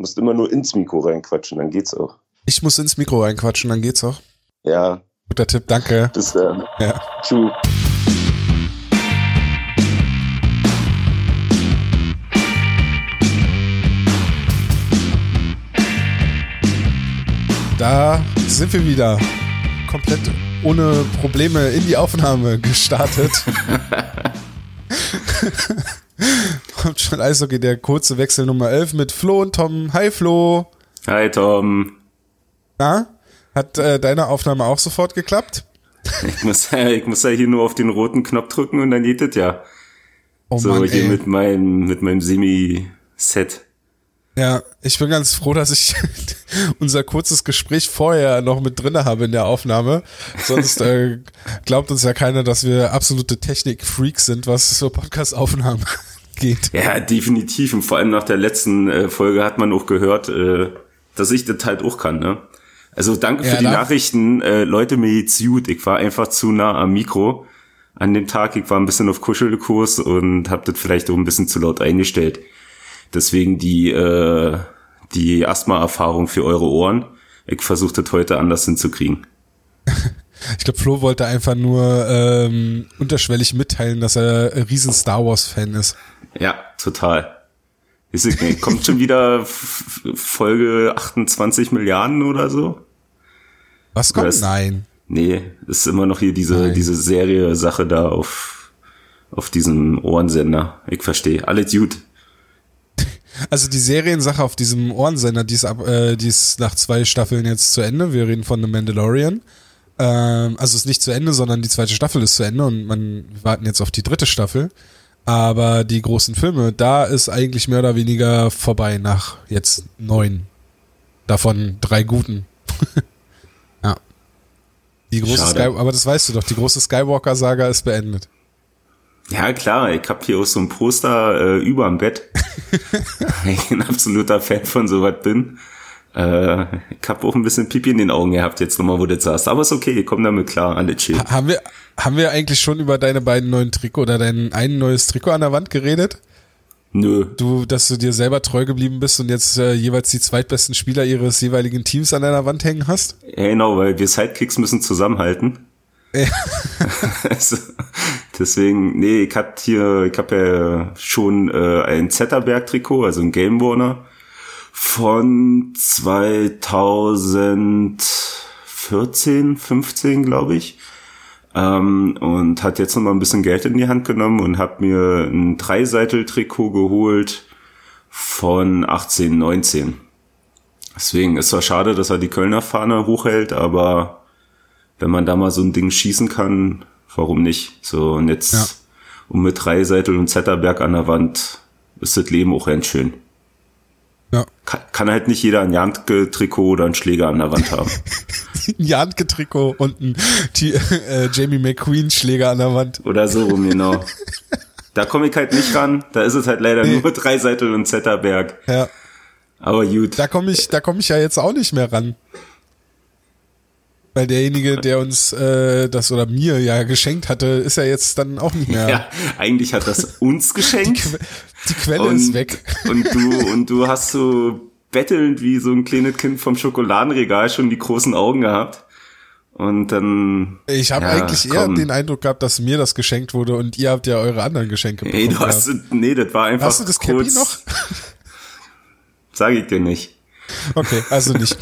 Du musst immer nur ins Mikro reinquatschen, dann geht's auch. Ich muss ins Mikro reinquatschen, dann geht's auch. Ja. Guter Tipp, danke. Bis dann. Ja. Tschüss. Da sind wir wieder. Komplett ohne Probleme in die Aufnahme gestartet. Kommt schon Eishockey, der kurze Wechsel Nummer 11 mit Flo und Tom. Hi Flo. Hi Tom. Na, hat äh, deine Aufnahme auch sofort geklappt? Ich muss, ich muss ja hier nur auf den roten Knopf drücken und dann geht es ja. Oh so Mann, hier ey. mit meinem, mit meinem Semi-Set. Ja, ich bin ganz froh, dass ich unser kurzes Gespräch vorher noch mit drinne habe in der Aufnahme. Sonst äh, glaubt uns ja keiner, dass wir absolute Technik-Freaks sind, was so Podcast-Aufnahmen geht. Ja, definitiv. Und vor allem nach der letzten äh, Folge hat man auch gehört, äh, dass ich das halt auch kann, ne? Also danke für Ja, die da- Nachrichten. Äh, Leute, mir geht's gut. Ich war einfach zu nah am Mikro an dem Tag. Ich war ein bisschen auf Kuschelkurs und habe das vielleicht auch ein bisschen zu laut eingestellt. Deswegen die, äh, die Asthma-Erfahrung für eure Ohren. Ich versuche das heute anders hinzukriegen. Ich glaube, Flo wollte einfach nur ähm, unterschwellig mitteilen, dass er ein riesen Star Wars-Fan ist. Ja, total. Ist ich nicht. Kommt schon wieder Folge 28 Milliarden oder so? Was kommt? Was? Nein. Nee, ist immer noch hier diese, Nein. diese Serie-Sache da auf, auf diesem Ohrensender. Ich verstehe. Alles gut. Also die Seriensache auf diesem Ohrensender, die ist, ab, äh, die ist nach zwei Staffeln jetzt zu Ende. Wir reden von The Mandalorian. Ähm, also ist nicht zu Ende, sondern die zweite Staffel ist zu Ende und man wir warten jetzt auf die dritte Staffel. Aber die großen Filme, da ist eigentlich mehr oder weniger vorbei nach jetzt neun. Davon drei guten. ja. Die große Schade. Sky, aber das weißt du doch, die große Skywalker-Saga ist beendet. Ja, klar, ich hab hier auch so ein Poster äh, über dem Bett. Ich ein absoluter Fan von sowas bin. Äh, ich hab auch ein bisschen Pipi in den Augen gehabt, jetzt nochmal, wo du das sagst. Aber ist okay, ich komm damit klar, alle chill. Ha- Haben wir, haben wir eigentlich schon über deine beiden neuen Trikot oder dein ein neues Trikot an der Wand geredet? Nö. Du, dass du dir selber treu geblieben bist und jetzt äh, jeweils die zweitbesten Spieler ihres jeweiligen Teams an deiner Wand hängen hast? Genau, weil wir Sidekicks müssen zusammenhalten. Ja. also, deswegen, nee, ich hab hier, ich hab ja schon äh, ein Zetterberg-Trikot, also ein Game Warner von 2014, 15, glaube ich. Ähm, und hat jetzt noch mal ein bisschen Geld in die Hand genommen und hab mir ein Dreiseitel-Trikot geholt von 18, 19. Deswegen ist zwar schade, dass er die Kölner Fahne hochhält, aber wenn man da mal so ein Ding schießen kann, warum nicht? So, und jetzt, Ja. und mit Dreiseitel und Zetterberg an der Wand ist das Leben auch ganz schön. Ja. Kann, kann halt nicht jeder ein Jantke-Trikot oder einen Schläger an der Wand haben. Ein Jantke-Trikot und ein T äh, Jamie McQueen-Schläger an der Wand. Oder so rum, genau. Da komme ich halt nicht ran. Da ist es halt leider nur Dreiseitel und Zetterberg. Ja. Aber gut. Da komme ich, da komme ich ja jetzt auch nicht mehr ran. Weil derjenige, der uns äh, das oder mir ja geschenkt hatte, ist ja jetzt dann auch nicht mehr. Ja, eigentlich hat das uns geschenkt. Die Quelle und, ist weg. Und du, und du hast so bettelnd wie so ein kleines Kind vom Schokoladenregal schon die großen Augen gehabt. Und dann. Ich habe ja, eigentlich eher komm. den Eindruck gehabt, dass mir das geschenkt wurde und ihr habt ja eure anderen Geschenke bekommen. Ey, du hast, gehabt. nee, das war einfach. Hast du das Cappy kurz, noch? Sag ich dir nicht. Okay, also nicht.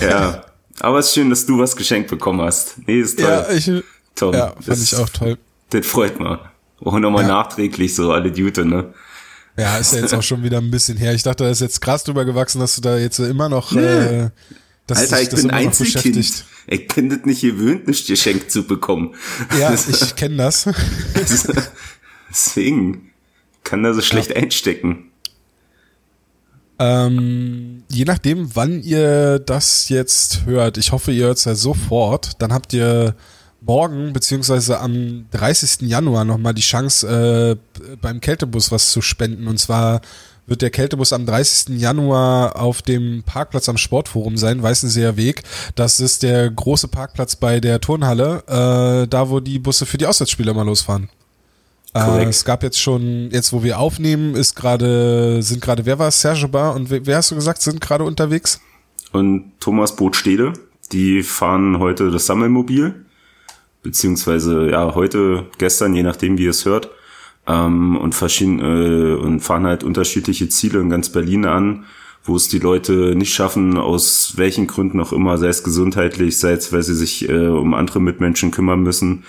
Ja. Aber es ist schön, dass du was geschenkt bekommen hast. Nee, ist toll. ja, ich, Tom, ja, fand das, ich auch toll. Das freut mich. Auch nochmal Ja. nachträglich so alle Jute, ne? Ja, ist ja jetzt auch schon wieder ein bisschen her. Ich dachte, da ist jetzt krass drüber gewachsen, dass du da jetzt immer noch, äh, dass Alter, ich das bin Einzelkind. Ich bin das nicht gewöhnt, nicht geschenkt zu bekommen. Ja, ich kenne das. Deswegen kann da so schlecht einstecken. Ähm, je nachdem, wann ihr das jetzt hört, ich hoffe, ihr hört es ja sofort, dann habt ihr morgen beziehungsweise am 30. Januar nochmal die Chance, äh, beim Kältebus was zu spenden. Und zwar wird der Kältebus am 30. Januar auf dem Parkplatz am Sportforum sein, Weißenseer Weg. Das ist der große Parkplatz bei der Turnhalle, äh, da wo die Busse für die Auswärtsspiele immer losfahren. Äh, es gab jetzt schon, jetzt wo wir aufnehmen, ist gerade, sind gerade, wer war es? Serge Bar und wer, wer hast du gesagt, sind gerade unterwegs? Und Thomas Bootstede, die fahren heute das Sammelmobil, beziehungsweise ja, heute, gestern, je nachdem, wie ihr es hört, ähm, und, verschieden, äh, und fahren halt unterschiedliche Ziele in ganz Berlin an, wo es die Leute nicht schaffen, aus welchen Gründen auch immer, sei es gesundheitlich, sei es, weil sie sich äh, um andere Mitmenschen kümmern müssen,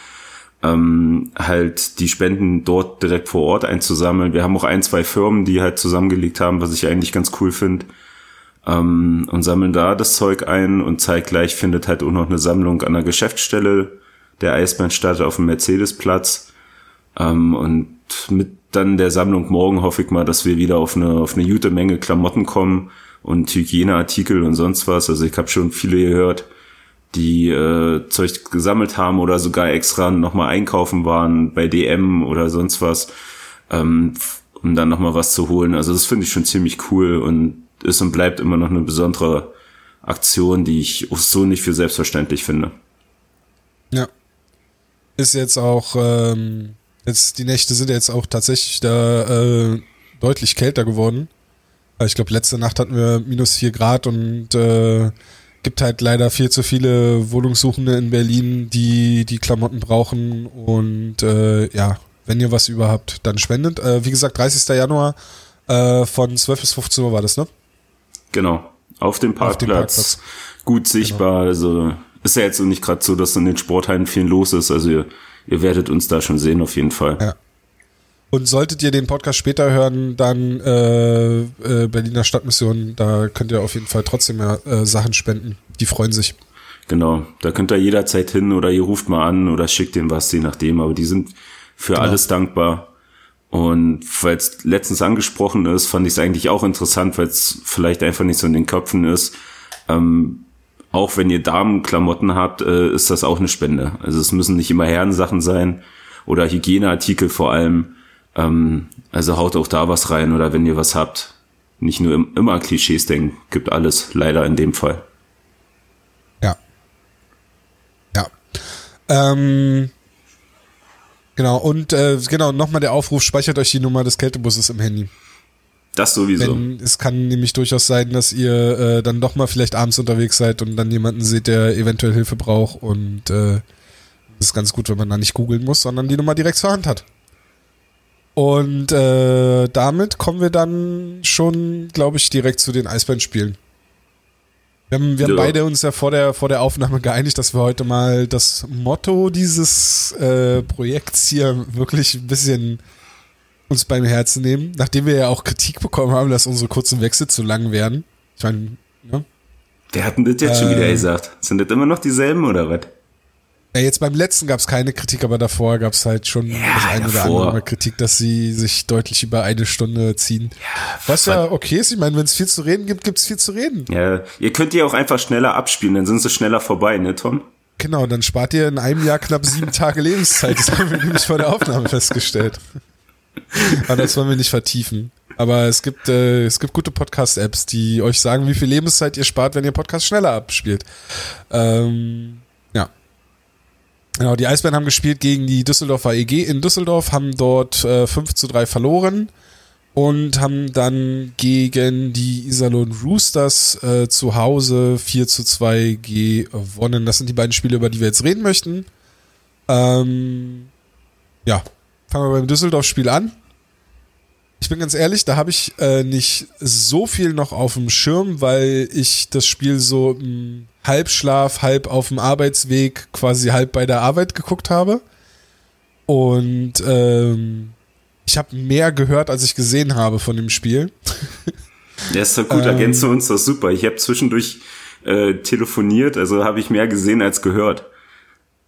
ähm, halt die Spenden dort direkt vor Ort einzusammeln. Wir haben auch ein, zwei Firmen, die halt zusammengelegt haben, was ich eigentlich ganz cool finde. Ähm, und sammeln da das Zeug ein und zeitgleich findet halt auch noch eine Sammlung an der Geschäftsstelle der Eisbahn statt auf dem Mercedesplatz. Ähm, und mit dann der Sammlung morgen hoffe ich mal, dass wir wieder auf eine, auf eine gute Menge Klamotten kommen und Hygieneartikel und sonst was. Also ich habe schon viele gehört, die äh, Zeug gesammelt haben oder sogar extra nochmal einkaufen waren bei DM oder sonst was, ähm, um dann nochmal was zu holen. Also das finde ich schon ziemlich cool und ist und bleibt immer noch eine besondere Aktion, die ich auch so nicht für selbstverständlich finde. Ja. Ist jetzt auch, ähm, jetzt die Nächte sind jetzt auch tatsächlich da äh, deutlich kälter geworden. Ich glaube, letzte Nacht hatten wir minus vier Grad und äh, gibt halt leider viel zu viele Wohnungssuchende in Berlin, die die Klamotten brauchen und äh, ja, wenn ihr was überhaupt, dann spendet. Äh, wie gesagt, 30. Januar äh, von 12 bis 15 Uhr war das, ne? Genau, auf dem Parkplatz, auf dem Parkplatz. gut sichtbar, genau. also ist ja jetzt nicht gerade so, dass in den Sporthallen viel los ist, also ihr, ihr werdet uns da schon sehen auf jeden Fall. Ja. Und solltet ihr den Podcast später hören, dann äh, äh, Berliner Stadtmission, da könnt ihr auf jeden Fall trotzdem mehr äh, Sachen spenden. Die freuen sich. Genau, da könnt ihr jederzeit hin oder ihr ruft mal an oder schickt denen was, je nachdem. Aber die sind für genau. alles dankbar. Und weil es letztens angesprochen ist, fand ich es eigentlich auch interessant, weil es vielleicht einfach nicht so in den Köpfen ist. Ähm, auch wenn ihr Damenklamotten habt, äh, ist das auch eine Spende. Also es müssen nicht immer Herrensachen sein oder Hygieneartikel vor allem. Ähm, also haut auch da was rein oder wenn ihr was habt. Nicht nur im, immer Klischees denken, gibt alles, leider in dem Fall. Ja. Ja. Ähm, genau, und äh, genau, nochmal der Aufruf, speichert euch die Nummer des Kältebusses im Handy. Das sowieso. Wenn, es kann nämlich durchaus sein, dass ihr äh, dann doch mal vielleicht abends unterwegs seid und dann jemanden seht, der eventuell Hilfe braucht und äh, das ist ganz gut, wenn man da nicht googeln muss, sondern die Nummer direkt zur Hand hat. Und äh, damit kommen wir dann schon, glaube ich, direkt zu den Eisbären-Spielen. Wir haben, wir haben beide uns ja vor der, vor der Aufnahme geeinigt, dass wir heute mal das Motto dieses äh, Projekts hier wirklich ein bisschen uns beim Herzen nehmen, nachdem wir ja auch Kritik bekommen haben, dass unsere kurzen Wechsel zu lang werden. Ich meine, ne? Wer hat denn das jetzt äh, schon wieder gesagt? Sind das immer noch dieselben oder was? Ja, jetzt beim letzten gab es keine Kritik, aber davor gab es halt schon ja, das eine oder andere Kritik, dass sie sich deutlich über eine Stunde ziehen. Ja, Was ja okay ist, ich meine, wenn es viel zu reden gibt, gibt es viel zu reden. Ja, ihr könnt die auch einfach schneller abspielen, dann sind sie schneller vorbei, ne, Tom? Genau, dann spart ihr in einem Jahr knapp sieben Tage Lebenszeit. Das haben wir nämlich vor der Aufnahme festgestellt. Aber das wollen wir nicht vertiefen. Aber es gibt, äh, es gibt gute Podcast-Apps, die euch sagen, wie viel Lebenszeit ihr spart, wenn ihr Podcast schneller abspielt. Ähm, Genau, die Eisbären haben gespielt gegen die Düsseldorfer EG in Düsseldorf, haben dort äh, 5 zu 3 verloren und haben dann gegen die Iserlohn Roosters äh, zu Hause 4 zu 2 gewonnen. Das sind die beiden Spiele, über die wir jetzt reden möchten. Ähm, ja, fangen wir beim Düsseldorf-Spiel an. Ich bin ganz ehrlich, da habe ich äh, nicht so viel noch auf dem Schirm, weil ich das Spiel so im Halbschlaf, halb auf dem Arbeitsweg, quasi halb bei der Arbeit geguckt habe. Und ähm, ich habe mehr gehört, als ich gesehen habe von dem Spiel. Ja, ist doch gut, ähm, ergänzt du uns das super. Ich habe zwischendurch äh, telefoniert, also habe ich mehr gesehen als gehört.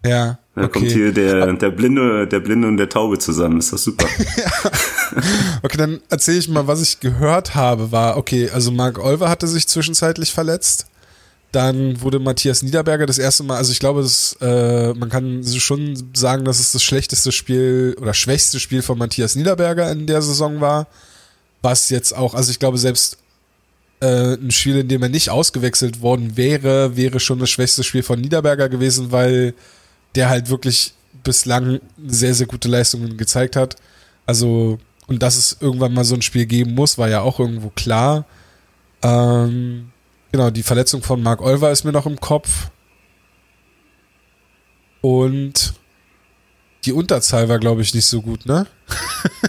Ja. Da okay. kommt hier der, der Blinde, der Blinde und der Taube zusammen. Ist das super. ja. Okay, dann erzähle ich mal, was ich gehört habe. War, okay, also Marc Olver hatte sich zwischenzeitlich verletzt. Dann wurde Matthias Niederberger das erste Mal, also ich glaube, das, äh, man kann schon sagen, dass es das schlechteste Spiel oder schwächste Spiel von Matthias Niederberger in der Saison war. Was jetzt auch, also ich glaube, selbst äh, ein Spiel, in dem er nicht ausgewechselt worden wäre, wäre schon das schwächste Spiel von Niederberger gewesen, weil der halt wirklich bislang sehr, sehr gute Leistungen gezeigt hat. Also, und dass es irgendwann mal so ein Spiel geben muss, war ja auch irgendwo klar. Ähm, genau, die Verletzung von Mark Olver ist mir noch im Kopf. Und die Unterzahl war, glaube ich, nicht so gut, ne?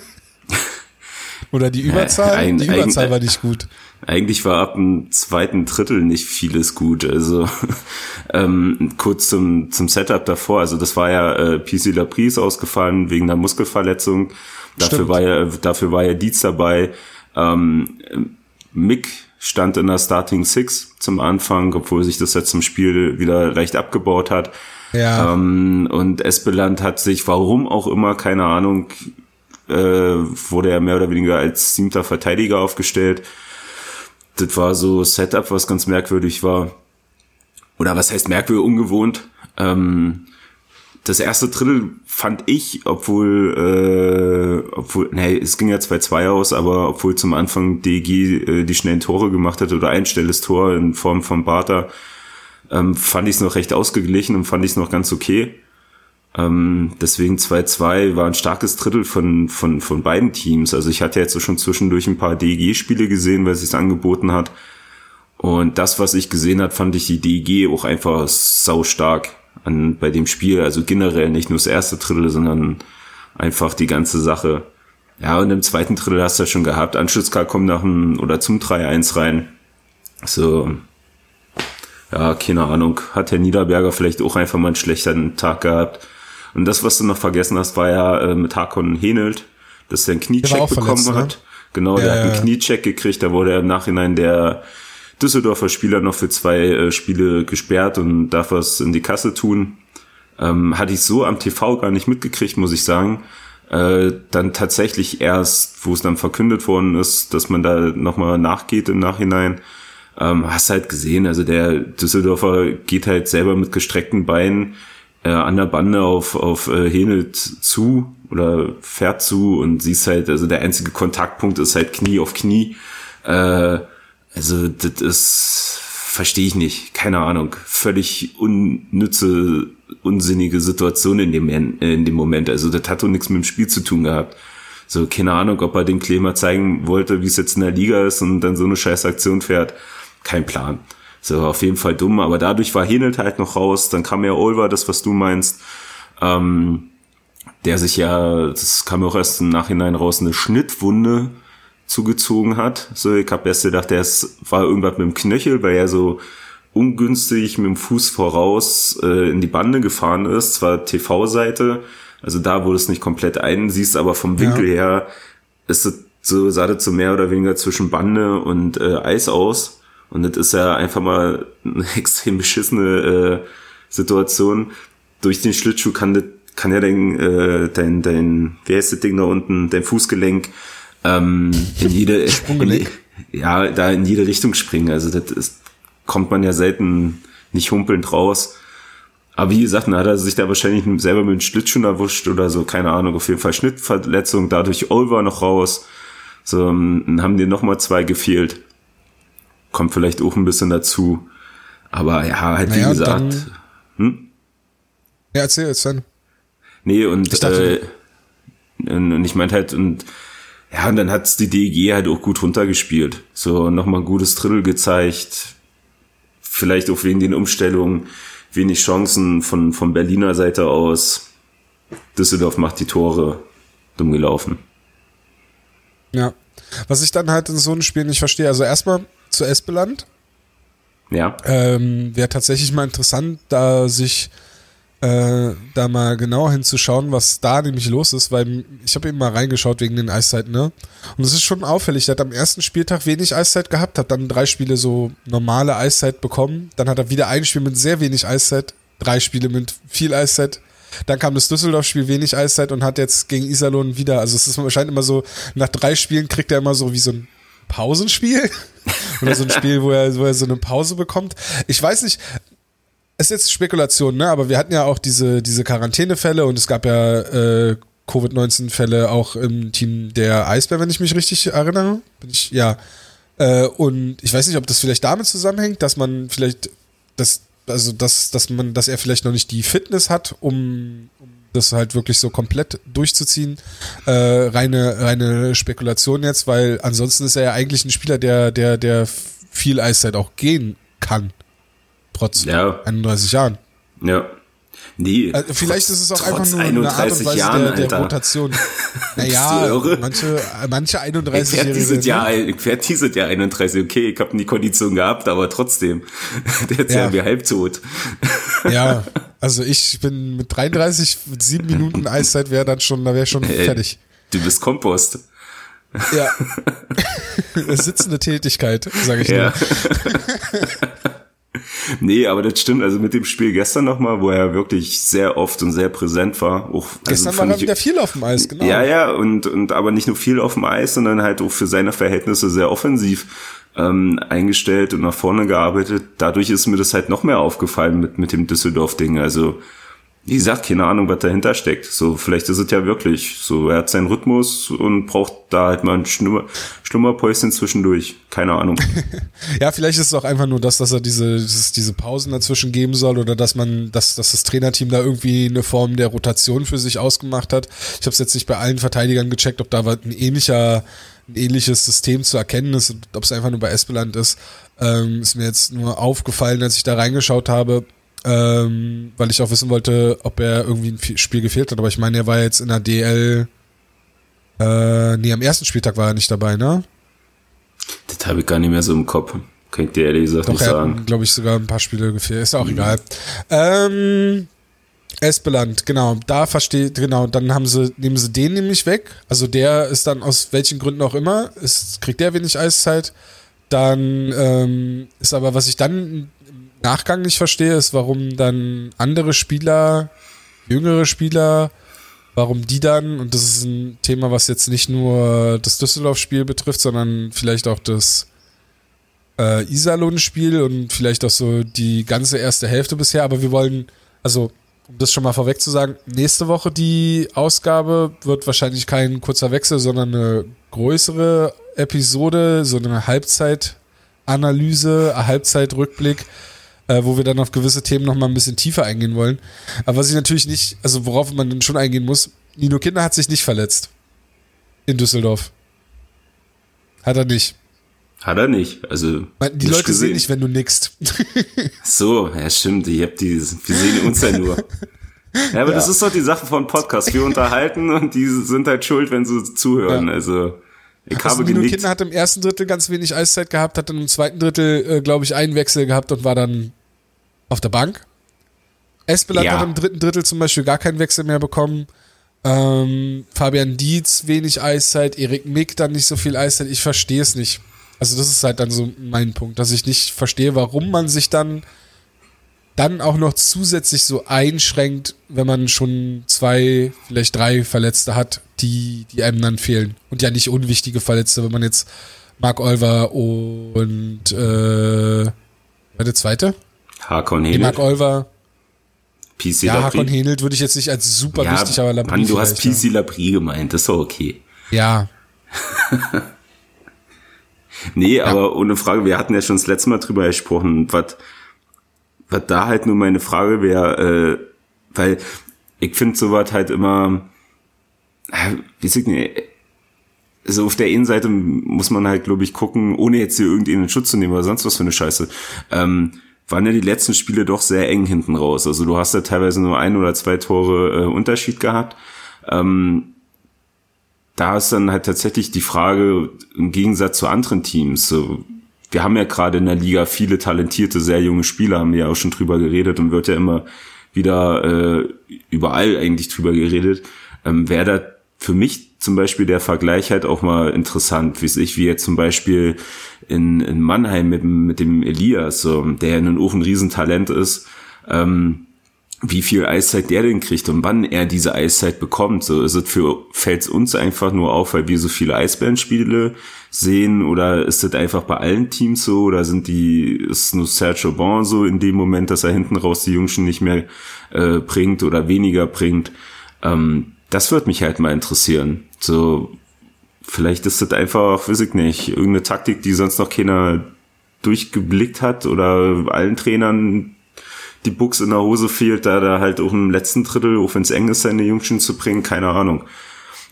Oder die Überzahl? Äh, ein, die Überzahl war nicht gut. Eigentlich war ab dem zweiten Drittel nicht vieles gut. Also ähm, kurz zum, zum Setup davor. Also das war ja äh, PC Laprise ausgefallen wegen einer Muskelverletzung. Dafür Stimmt. war ja dafür war ja Dietz dabei. Ähm, Mick stand in der Starting Six zum Anfang, obwohl sich das jetzt im Spiel wieder leicht abgebaut hat. Ja. Ähm, und Espeland hat sich, warum auch immer, keine Ahnung, äh, wurde er mehr oder weniger als siebter Verteidiger aufgestellt. Das war so Setup, was ganz merkwürdig war. Oder was heißt merkwürdig, ungewohnt. Ähm, das erste Drittel fand ich, obwohl, äh, obwohl, nee, es ging ja 2-2 aus, aber obwohl zum Anfang DG äh, die schnellen Tore gemacht hat oder ein schnelles Tor in Form von Barter, ähm, fand ich es noch recht ausgeglichen und fand ich es noch ganz okay. Ähm, deswegen 2-2 war ein starkes Drittel von, von, von beiden Teams. Also ich hatte jetzt schon zwischendurch ein paar DEG-Spiele gesehen, weil es sich angeboten hat. Und das, was ich gesehen hat, fand ich die DEG auch einfach sau stark an, bei dem Spiel. Also generell nicht nur das erste Drittel, sondern einfach die ganze Sache. Ja, und im zweiten Drittel hast du ja schon gehabt. Anschlusskarl kommt nach dem, oder zum 3-1 rein. So, ja, keine Ahnung, hat Herr Niederberger vielleicht auch einfach mal einen schlechteren Tag gehabt. Und das, was du noch vergessen hast, war ja äh, mit Hakon Henelt, dass er einen Der Kniecheck bekommen verletzt, ne? hat. Genau, der Ja, hat einen. Kniecheck gekriegt, da wurde er im Nachhinein der Düsseldorfer Spieler noch für zwei äh, Spiele gesperrt und darf was in die Kasse tun. Ähm, hatte ich so am TV gar nicht mitgekriegt, muss ich sagen. Äh, dann tatsächlich erst, wo es dann verkündet worden ist, dass man da nochmal nachgeht im Nachhinein, ähm, hast halt gesehen, also der Düsseldorfer geht halt selber mit gestreckten Beinen äh, an der Bande auf, auf äh, Henelt zu oder fährt zu und siehst halt, also der einzige Kontaktpunkt ist halt Knie auf Knie. Äh, also das ist, verstehe ich nicht, keine Ahnung, völlig unnütze, unsinnige Situation in dem, in dem Moment. Also das hat doch nichts mit dem Spiel zu tun gehabt. So, keine Ahnung, ob er dem Klemer zeigen wollte, wie es jetzt in der Liga ist und dann so eine scheiß Aktion fährt. Kein Plan. So, auf jeden Fall dumm, aber dadurch war Henelt halt noch raus, dann kam ja Olver, das, was du meinst, ähm, der sich ja, das kam auch erst im Nachhinein raus, eine Schnittwunde zugezogen hat. So, ich habe erst gedacht, der ist, war irgendwas mit dem Knöchel, weil er so ungünstig mit dem Fuß voraus äh, in die Bande gefahren ist, zwar TV-Seite, also da, wo du es nicht komplett einsiehst, aber vom Winkel her ist es so, sah das so mehr oder weniger zwischen Bande und äh, Eis aus. Und das ist ja einfach mal eine extrem beschissene äh, Situation. Durch den Schlittschuh kann das, kann ja dein, äh, dein, dein, wie heißt das Ding da unten, dein Fußgelenk ähm, in jede, in, ja, da in jede Richtung springen. Also das ist, kommt man ja selten nicht humpelnd raus. Aber wie gesagt, dann hat er sich da wahrscheinlich selber mit dem Schlittschuh erwischt oder so, keine Ahnung, auf jeden Fall Schnittverletzung, dadurch Olver noch raus. So, ähm, dann haben dir nochmal zwei gefehlt. Kommt vielleicht auch ein bisschen dazu. Aber ja, halt wie Naja, und gesagt. Hm? Ja, erzähl jetzt dann. Nee, und, Ich dachte- äh, und, und ich meinte halt, und ja, und dann hat's die DEG halt auch gut runtergespielt. So nochmal ein gutes Drittel gezeigt. Vielleicht auch wegen den Umstellungen wenig Chancen von, von Berliner Seite aus. Düsseldorf macht die Tore. Dumm gelaufen. Ja. Was ich dann halt in so einem Spiel nicht verstehe, also erstmal zu Espeland. Ja. Ähm, Wäre tatsächlich mal interessant, da sich äh, da mal genauer hinzuschauen, was da nämlich los ist, weil ich habe eben mal reingeschaut wegen den Eiszeiten, ne? Und es ist schon auffällig, der hat am ersten Spieltag wenig Eiszeit gehabt, hat dann drei Spiele so normale Eiszeit bekommen, dann hat er wieder ein Spiel mit sehr wenig Eiszeit, drei Spiele mit viel Eiszeit. Dann kam das Düsseldorf-Spiel wenig Eiszeit und hat jetzt gegen Iserlohn wieder, also es ist wahrscheinlich immer so, nach drei Spielen kriegt er immer so wie so ein Pausenspiel oder so ein Spiel, wo er, wo er so eine Pause bekommt. Ich weiß nicht, ist jetzt Spekulation, ne? Aber wir hatten ja auch diese, diese Quarantänefälle und es gab ja äh, Covid-19-Fälle auch im Team der Eisbär, wenn ich mich richtig erinnere. Bin ich, ja. Äh, und ich weiß nicht, ob das vielleicht damit zusammenhängt, dass man vielleicht das, also dass, dass man, dass er vielleicht noch nicht die Fitness hat, um, um das halt wirklich so komplett durchzuziehen. Äh, reine, reine Spekulation jetzt, weil ansonsten ist er ja eigentlich ein Spieler, der, der, der viel Eiszeit auch gehen kann. Trotz Ja. 31 Jahren. Ja. Nee, Also vielleicht ist es auch einfach nur eine Art und 31 Weise Jahren, der, der Alter. Rotation. Naja, manche, manche Ich 31 werde dieses ich werde dieses Jahr 31, okay, ich habe nie Kondition gehabt, aber trotzdem, der ist ja, Ja. mir halbtot. Ja, also ich bin mit 33, mit sieben Minuten Eiszeit wäre dann schon, da wäre schon Ey, fertig. Du bist Kompost. Ja. Sitzende Tätigkeit, sage ich Ja. nur. Nee, aber das stimmt, also mit dem Spiel gestern nochmal, wo er wirklich sehr oft und sehr präsent war. Auch, also Gestern war fand er wieder viel auf dem Eis, genau. Ja, ja, und, und aber nicht nur viel auf dem Eis, sondern halt auch für seine Verhältnisse sehr offensiv ähm, eingestellt und nach vorne gearbeitet. Dadurch ist mir das halt noch mehr aufgefallen mit, mit dem Düsseldorf-Ding. Also, wie gesagt, keine Ahnung, was dahinter steckt. So, vielleicht ist es ja wirklich so, er hat seinen Rhythmus und braucht da halt mal ein Schlummer, Schlummerpäuschen zwischendurch. Keine Ahnung. Ja, vielleicht ist es auch einfach nur das, dass er diese, diese Pausen dazwischen geben soll oder dass man, dass, dass das Trainerteam da irgendwie eine Form der Rotation für sich ausgemacht hat. Ich habe es jetzt nicht bei allen Verteidigern gecheckt, ob da ein ähnlicher, ein ähnliches System zu erkennen ist, ob es einfach nur bei Espeland ist. Ähm, ist mir jetzt nur aufgefallen, als ich da reingeschaut habe, ähm, weil ich auch wissen wollte, ob er irgendwie ein Spiel gefehlt hat. Aber ich meine, er war jetzt in der DL, äh, nee, am ersten Spieltag war er nicht dabei, ne? das habe ich gar nicht mehr so im Kopf. Kann ich dir ehrlich gesagt Doch, nicht sagen. glaube ich, sogar ein paar Spiele gefehlt. Ist auch egal. Ähm, Espeland, genau, da versteht, genau, dann haben sie, nehmen sie den nämlich weg. Also der ist dann aus welchen Gründen auch immer, ist, kriegt der wenig Eiszeit. Dann ähm, ist aber, was ich dann Nachgang nicht verstehe, ist, warum dann andere Spieler, jüngere Spieler, warum die dann, und das ist ein Thema, was jetzt nicht nur das Düsseldorf-Spiel betrifft, sondern vielleicht auch das äh, Iserlohn-Spiel und vielleicht auch so die ganze erste Hälfte bisher, aber wir wollen, also um das schon mal vorweg zu sagen, nächste Woche die Ausgabe wird wahrscheinlich kein kurzer Wechsel, sondern eine größere Episode, so eine Halbzeitanalyse, Halbzeitrückblick, äh, wo wir dann auf gewisse Themen noch mal ein bisschen tiefer eingehen wollen. Aber was ich natürlich nicht, also worauf man dann schon eingehen muss, Nino Kinder hat sich nicht verletzt. In Düsseldorf. Hat er nicht. Hat er nicht. Also, Man- Die nicht Leute sehen gesehen. nicht, wenn du nickst. So, ja stimmt, ich hab die, wir sehen uns ja nur. Ja, aber das ist doch die Sache von Podcast. Wir unterhalten und die sind halt schuld, wenn sie zuhören. Ja. Also, ich Also habe Nino genickt. Kinder hat im ersten Drittel ganz wenig Eiszeit gehabt, hat dann im zweiten Drittel, äh, glaube ich, einen Wechsel gehabt und war dann auf der Bank. Espeland Ja. hat im dritten Drittel zum Beispiel gar keinen Wechsel mehr bekommen. Ähm, Fabian Dietz wenig Eiszeit, Erik Mick dann nicht so viel Eiszeit. Ich verstehe es nicht. Also das ist halt dann so mein Punkt, dass ich nicht verstehe, warum man sich dann dann auch noch zusätzlich so einschränkt, wenn man schon zwei, vielleicht drei Verletzte hat, die, die einem dann fehlen. Und ja nicht unwichtige Verletzte, wenn man jetzt Mark Olver und äh, der zweite? Hakon Nee, Henel, Mark Olver. PC Ja, Hakon. Henelt würde ich jetzt nicht als super Ja, wichtig, aber Labrie Mann, du hast PC Labrie gemeint, das ist doch okay. Ja. Nee, aber ohne Frage, wir hatten ja schon das letzte Mal drüber gesprochen, was was da halt nur meine Frage wäre, äh, weil ich finde sowas halt immer, äh, wie ich nicht, so auf der einen Seite muss man halt, glaube ich, gucken, ohne jetzt hier irgendeinen in Schutz zu nehmen oder sonst was für eine Scheiße, ähm, waren ja die letzten Spiele doch sehr eng hinten raus. Also du hast ja teilweise nur ein oder zwei Tore äh, Unterschied gehabt. Ähm, da ist dann halt tatsächlich die Frage, im Gegensatz zu anderen Teams, so, wir haben ja gerade in der Liga viele talentierte, sehr junge Spieler, haben wir ja auch schon drüber geredet und wird ja immer wieder äh, überall eigentlich drüber geredet. Ähm, Wäre da für mich zum Beispiel der Vergleich halt auch mal interessant, wie ich, wie jetzt zum Beispiel in, in Mannheim mit, dem- mit dem Elias, so, der ja nun auch ein Riesentalent ist, ähm, wie viel Eiszeit der denn kriegt und wann er diese Eiszeit bekommt. So ist es für fällt uns einfach nur auf, weil wir so viele Eisbärenspiele sehen oder ist das einfach bei allen Teams so oder sind die ist nur Sergio Bon so in dem Moment, dass er hinten raus die Jungschen nicht mehr äh, bringt oder weniger bringt. Ähm, das wird mich halt mal interessieren. So vielleicht ist das einfach, weiß ich nicht, irgendeine Taktik, die sonst noch keiner durchgeblickt hat oder allen Trainern die Buchs in der Hose fehlt, da da halt auch im letzten Drittel, auch wenn es eng ist, seine Jungschen zu bringen, keine Ahnung.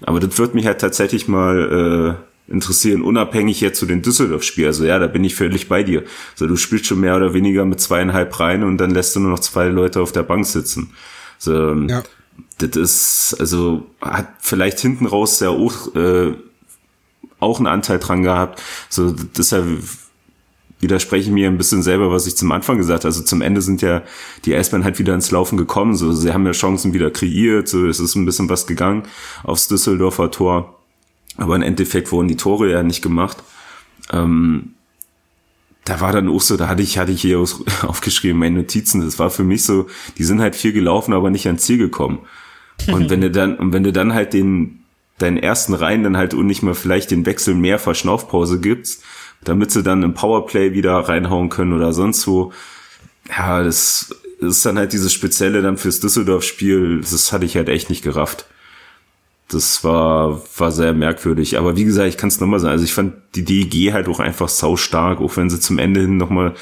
Aber das wird mich halt tatsächlich mal äh, interessieren, unabhängig jetzt zu den Düsseldorf-Spiel. Also ja, da bin ich völlig bei dir. Also du spielst schon mehr oder weniger mit zweieinhalb rein und dann lässt du nur noch zwei Leute auf der Bank sitzen. Also, ja. Das ist, also hat vielleicht hinten raus ja auch, äh, auch einen Anteil dran gehabt. So, deshalb widerspreche ich mir ein bisschen selber, was ich zum Anfang gesagt habe. Also zum Ende sind ja die Eisbären halt wieder ins Laufen gekommen. So, sie haben ja Chancen wieder kreiert. So, es ist ein bisschen was gegangen aufs Düsseldorfer Tor. Aber im Endeffekt wurden die Tore ja nicht gemacht. Ähm, da war dann auch so, da hatte ich, hatte ich hier aufgeschrieben, meine Notizen. Das war für mich so, die sind halt viel gelaufen, aber nicht ans Ziel gekommen. Und wenn du dann, und wenn du dann halt den, deinen ersten Reihen dann halt und nicht mal vielleicht den Wechsel mehr Verschnaufpause gibst, damit sie dann im Powerplay wieder reinhauen können oder sonst wo. Ja, das ist dann halt dieses Spezielle dann fürs Düsseldorf-Spiel. Das hatte ich halt echt nicht gerafft. Das war, war sehr merkwürdig. Aber wie gesagt, ich kann es nochmal sagen. Also ich fand die DEG halt auch einfach sau stark, auch wenn sie zum Ende hin nochmal ein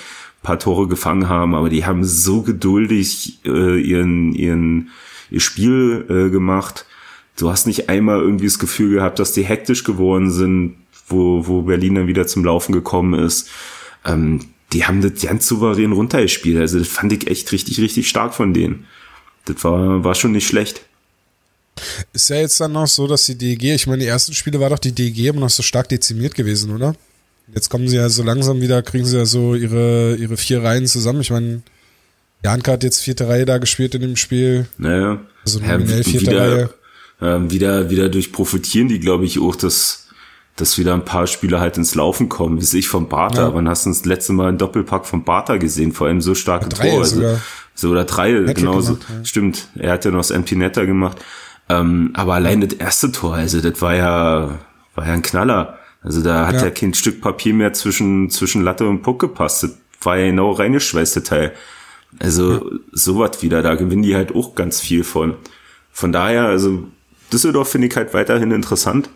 paar Tore gefangen haben. Aber die haben so geduldig äh, ihren, ihren, ihr Spiel äh, gemacht. Du hast nicht einmal irgendwie das Gefühl gehabt, dass die hektisch geworden sind wo, wo Berlin dann wieder zum Laufen gekommen ist. Ähm, die haben das ganz souverän runtergespielt. Also das fand ich echt richtig, richtig stark von denen. Das war, war schon nicht schlecht. Ist ja jetzt dann noch so, dass die DEG, ich meine, die ersten Spiele war doch die DEG immer noch so stark dezimiert gewesen, oder? Jetzt kommen sie ja so langsam wieder, kriegen sie ja so ihre, ihre vier Reihen zusammen. Ich meine, Janka hat jetzt vierte Reihe da gespielt in dem Spiel. Naja. Also nominell ja, vierte wieder, Reihe. Ähm, wieder, wieder durch profitieren die, glaube ich, auch das, dass wieder ein paar Spieler halt ins Laufen kommen, wie ich vom Barter. Ja. Wann hast du das letzte Mal einen Doppelpack vom Barter gesehen? Vor allem so starke drei Tore. Also, so oder drei, genau so. Ja. Stimmt. Er hat ja noch das Empty Netter gemacht. Ähm, aber allein das erste Tor, also das war ja, war ja ein Knaller. Also da hat ja, ja kein Stück Papier mehr zwischen, zwischen Latte und Puck gepasst. Das war ja genau reingeschweißte Teil. Also ja. sowas wieder, da gewinnen die halt auch ganz viel von. Von daher, also Düsseldorf finde ich halt weiterhin interessant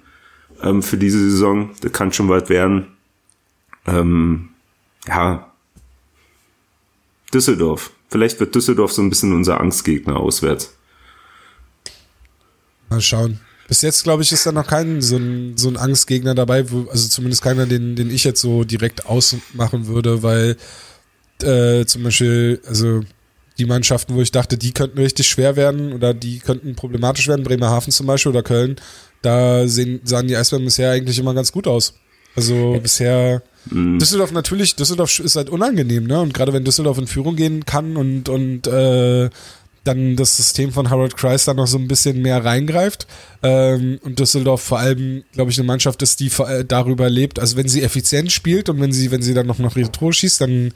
ähm, für diese Saison. Das kann schon weit werden. Ähm, ja, Düsseldorf. Vielleicht wird Düsseldorf so ein bisschen unser Angstgegner auswärts. Mal schauen. Bis jetzt, glaube ich, ist da noch kein so ein, so ein Angstgegner dabei, wo, also zumindest keiner, den, den ich jetzt so direkt ausmachen würde, weil äh, zum Beispiel, also die Mannschaften, wo ich dachte, die könnten richtig schwer werden oder die könnten problematisch werden, Bremerhaven zum Beispiel oder Köln, da sehen, sahen die Eisbären bisher eigentlich immer ganz gut aus. Also bisher mhm. Düsseldorf natürlich, Düsseldorf ist halt unangenehm, ne? Und gerade wenn Düsseldorf in Führung gehen kann und, und äh, dann das System von Harold Kreis da noch so ein bisschen mehr reingreift ähm, und Düsseldorf vor allem, glaube ich, eine Mannschaft ist, die äh, darüber lebt. Also wenn sie effizient spielt und wenn sie, wenn sie dann noch nach ihre Tore schießt, dann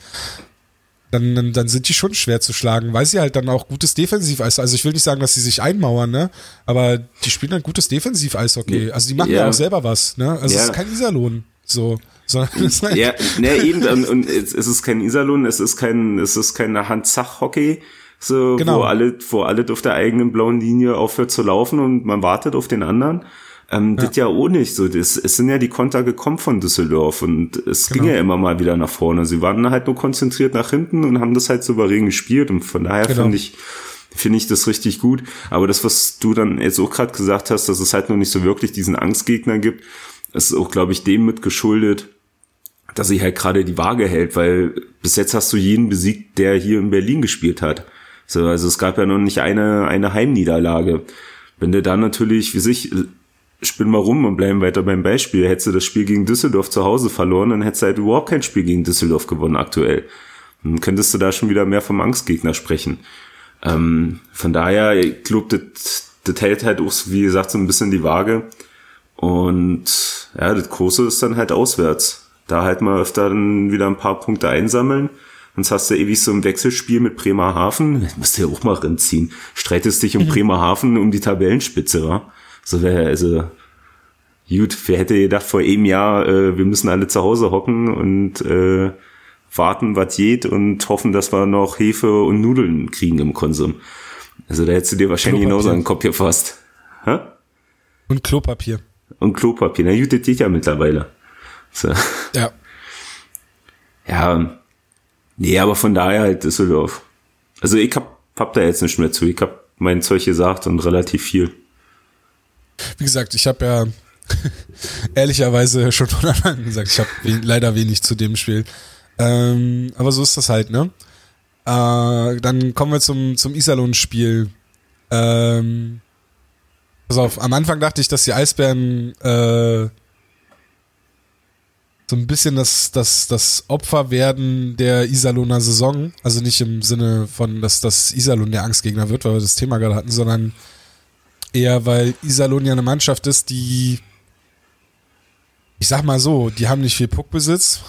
dann, dann, dann sind die schon schwer zu schlagen, weil sie halt dann auch gutes Defensiv-Eishockey, also ich will nicht sagen, dass sie sich einmauern, ne, aber die spielen halt gutes Defensiv-Eishockey. Also die machen ja. auch selber was, ne, also ja. es ist kein Iserlohn, so. Halt ja, ne, eben, und, und es ist kein Iserlohn, es ist kein, es ist kein Hand-Zach-Hockey, so, genau. wo alle, wo alle auf der eigenen blauen Linie aufhört zu laufen und man wartet auf den anderen, ähm, ja. Das ja auch nicht so. Das, es sind ja die Konter gekommen von Düsseldorf und es genau. ging ja immer mal wieder nach vorne. Sie waren halt nur konzentriert nach hinten und haben das halt souverän gespielt und von daher genau. finde ich, finde ich das richtig gut. Aber das, was du dann jetzt auch gerade gesagt hast, dass es halt noch nicht so wirklich diesen Angstgegner gibt, ist auch, glaube ich, dem mit geschuldet, dass sich halt gerade die Waage hält, weil bis jetzt hast du jeden besiegt, der hier in Berlin gespielt hat. So, also es gab ja noch nicht eine, eine Heimniederlage. Wenn du dann natürlich, wie sich, spinnen wir rum und bleiben weiter beim Beispiel. Hättest du das Spiel gegen Düsseldorf zu Hause verloren, dann hättest du halt überhaupt kein Spiel gegen Düsseldorf gewonnen aktuell. Dann könntest du da schon wieder mehr vom Angstgegner sprechen. Ähm, von daher, ich glaube, das, das hält halt auch, wie gesagt, so ein bisschen die Waage. Und ja, das Große ist dann halt auswärts. Da halt mal öfter dann wieder ein paar Punkte einsammeln. Sonst hast du ewig so ein Wechselspiel mit Bremerhaven. Das musst du ja auch mal ranziehen. Streitest dich um mhm. Bremerhaven um die Tabellenspitze, wa? So wäre also gut, wer hätte gedacht vor einem Jahr, äh, wir müssen alle zu Hause hocken und äh, warten, was geht und hoffen, dass wir noch Hefe und Nudeln kriegen im Konsum. Also da hättest du dir wahrscheinlich genauso einen Kopf gefasst. Hä? Und Klopapier. Und Klopapier. Na gut, das geht ja mittlerweile. So. Ja. Ja. Nee, aber von daher halt Düsseldorf. Also ich hab, hab da jetzt nicht mehr zu. Ich hab mein Zeug gesagt und relativ viel. Wie gesagt, ich habe ja ehrlicherweise schon von Anfang an gesagt, ich habe we leider wenig zu dem Spiel. Ähm, aber so ist das halt, ne? Äh, dann kommen wir zum, zum Iserlohn-Spiel. Ähm, pass auf, am Anfang dachte ich, dass die Eisbären äh, so ein bisschen das, das, das Opfer werden der Iserlohner Saison. Also nicht im Sinne von, dass das Iserlohn der Angstgegner wird, weil wir das Thema gerade hatten, sondern eher, weil Iserlohn ja eine Mannschaft ist, die, ich sag mal so, die haben nicht viel Puckbesitz.